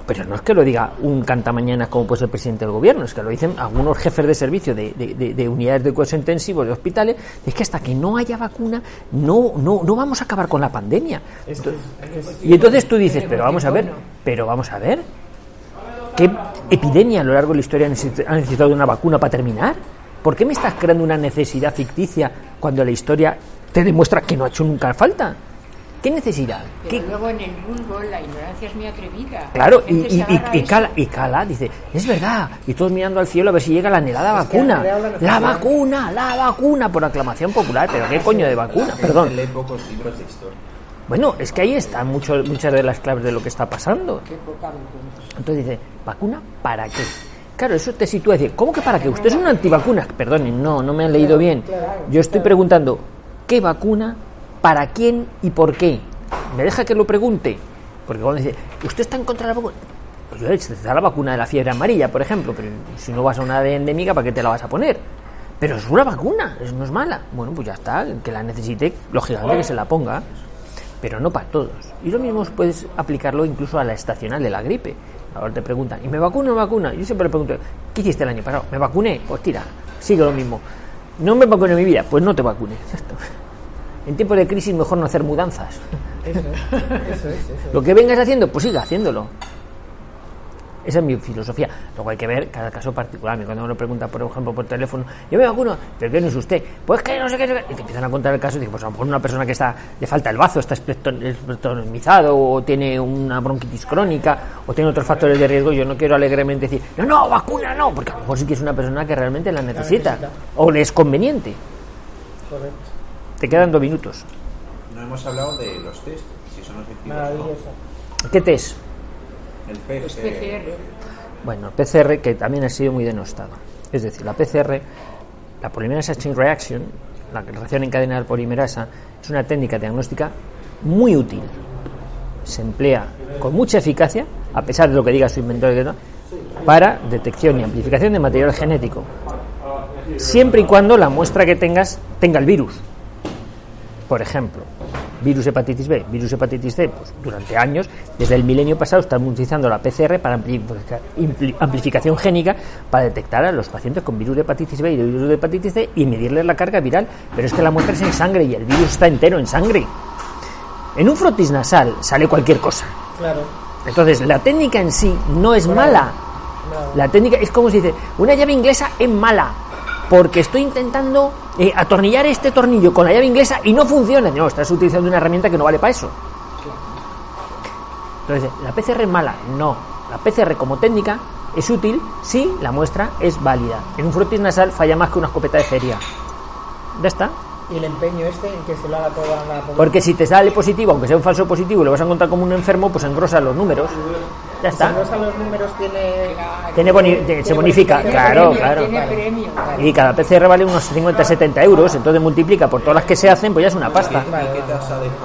pero no es que lo diga un cantamañanas como pues el presidente del gobierno, es que lo dicen algunos jefes de servicio de, de- de- de unidades de cuidados intensivos, de hospitales, es que hasta que no haya vacuna no, no, no vamos a acabar con la pandemia. y entonces tú dices, pero vamos a ver, pero vamos a ver, ¿qué epidemia a lo largo de la historia ha necesitado una vacuna para terminar? ¿Por qué me estás creando una necesidad ficticia cuando la historia te demuestra que no ha hecho nunca falta? ¿Qué necesidad? ¿Qué, Pero luego en el vulgo la ignorancia es muy atrevida. Claro, La y, y, y- y cala, y cala, dice, es verdad, y todos mirando al cielo a ver si llega la anhelada Es vacuna. la vacuna, la vacuna, por aclamación popular, pero ¿qué coño de vacuna? Perdón. Lee pocos libros de historia. Bueno, es que ahí están mucho- muchas de las claves de lo que está pasando. Qué poca vergüenza. Entonces dice, ¿vacuna para qué? Claro, eso te sitúa a decir, ¿cómo que para qué? Usted es un antivacuna. Perdonen, no, no me han leído bien. Yo estoy preguntando, ¿qué vacuna? ¿Para quién y por qué? ¿Me deja que lo pregunte? Porque cuando dice, ¿usted está en contra de la vacuna? Pues yo, da la vacuna de la fiebre amarilla, por ejemplo, pero si no vas a una de endémica, ¿para qué te la vas a poner? Pero es una vacuna, es- no es mala. Bueno, pues ya está, que la necesite, lógicamente que se la ponga pero no para todos. Y lo mismo puedes aplicarlo incluso a la estacional de la gripe. Ahora te preguntan, ¿y me vacuno o me vacuna? Yo siempre le pregunto, ¿qué hiciste el año pasado? ¿Me vacuné? Pues tira, sigue lo mismo. ¿No me vacuné en mi vida? Pues no te vacunes. En tiempos de crisis mejor no hacer mudanzas. Eso es, eso es, eso es. Lo que vengas haciendo, pues siga haciéndolo. Esa es mi filosofía. Luego hay que ver cada caso particular. Cuando uno pregunta, por ejemplo, por teléfono, yo me vacuno, pero ¿qué no es usted? Pues que no sé qué. Y te empiezan a contar el caso y digo, pues a lo mejor una persona que está, le falta el bazo, está espectromizado, o tiene una bronquitis crónica, o tiene otros factores de riesgo. Yo no quiero alegremente decir, no, no, vacuna no, porque a lo mejor sí que es una persona que realmente la necesita, necesita. o le es conveniente. Correcto. Te quedan dos minutos. No hemos hablado de los test, si son efectivos no. ¿Qué test? El PCR. Bueno, PCR que también ha sido muy denostado. Es decir, la PCR, la Polymerase Chain Reaction, la reacción en cadena de polimerasa, es una técnica diagnóstica muy útil. Se emplea con mucha eficacia, a pesar de lo que diga su inventor, para detección y amplificación de material genético. siempre y cuando la muestra que tengas tenga el virus. Por ejemplo, virus hepatitis B, virus hepatitis C, pues durante años, desde el milenio pasado, estamos utilizando la PCR para amplificación génica para detectar a los pacientes con virus de hepatitis B y de virus de hepatitis C y medirles la carga viral. Pero es que la muestra es en sangre y el virus está entero en sangre. En un frotis nasal sale cualquier cosa. Claro. Entonces, la técnica en sí no es mala. La técnica es como se dice, una llave inglesa es mala porque estoy intentando eh, atornillar este tornillo con la llave inglesa y no funciona. No, estás utilizando una herramienta que no vale para eso. Entonces, ¿la PCR es mala? No. La PCR como técnica es útil si la muestra es válida. En un frotis nasal falla más que una escopeta de feria. Ya está. Y el empeño este en que se lo haga toda la. Porque si te sale positivo, aunque sea un falso positivo, y lo vas a encontrar como un enfermo, pues engrosa los números. Ya Si está. no a los números tiene... Tiene boni- te- se bonifica, Tiene claro, premio, claro. Tiene premio. Y cada PCR vale unos 50-70 euros, entonces multiplica por todas las que se hacen, pues ya es una pasta.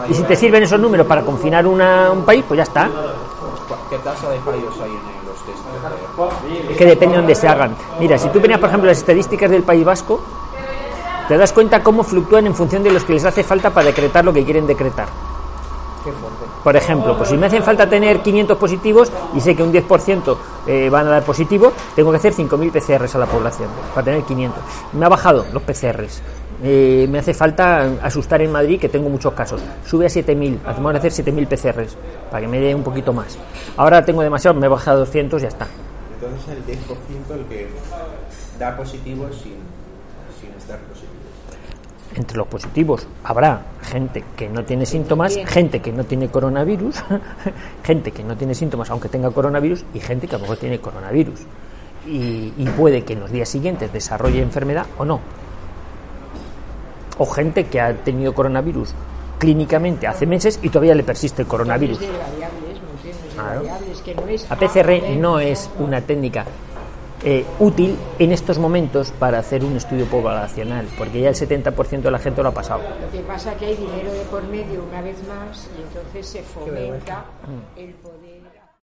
¿Y si te sirven esos números para confinar una- un país, pues ya está. qué tasa de fallos hay en los test PCR? Que depende de dónde se hagan. Mira, si tú venías, por ejemplo, las estadísticas del País Vasco, te das cuenta cómo fluctúan en función de los que les hace falta para decretar lo que quieren decretar. Qué fuerte. Por ejemplo, pues si me hacen falta tener 500 positivos y sé que un 10% eh, van a dar positivo, tengo que hacer 5.000 PCRs a la población para tener 500. Me ha bajado los PCRs. Eh, me hace falta asustar en Madrid, que tengo muchos casos. Sube a 7.000, hacemos hacer 7.000 PCRs para que me dé un poquito más. Ahora tengo demasiado, me he bajado a 200 y ya está. Entonces el 10% el que da positivo sin. Entre los positivos habrá gente que no tiene síntomas, gente que no tiene coronavirus, <laughs> gente que no tiene síntomas aunque tenga coronavirus y gente que a lo mejor tiene coronavirus. Y, y puede que en los días siguientes desarrolle enfermedad o no. O gente que ha tenido coronavirus clínicamente hace meses y todavía le persiste el coronavirus. Claro. La PCR A, no es una técnica eh, útil en estos momentos para hacer un estudio poblacional, porque ya el 70% de la gente lo ha pasado. Lo que pasa es que hay dinero de por medio una vez más y entonces se fomenta el poder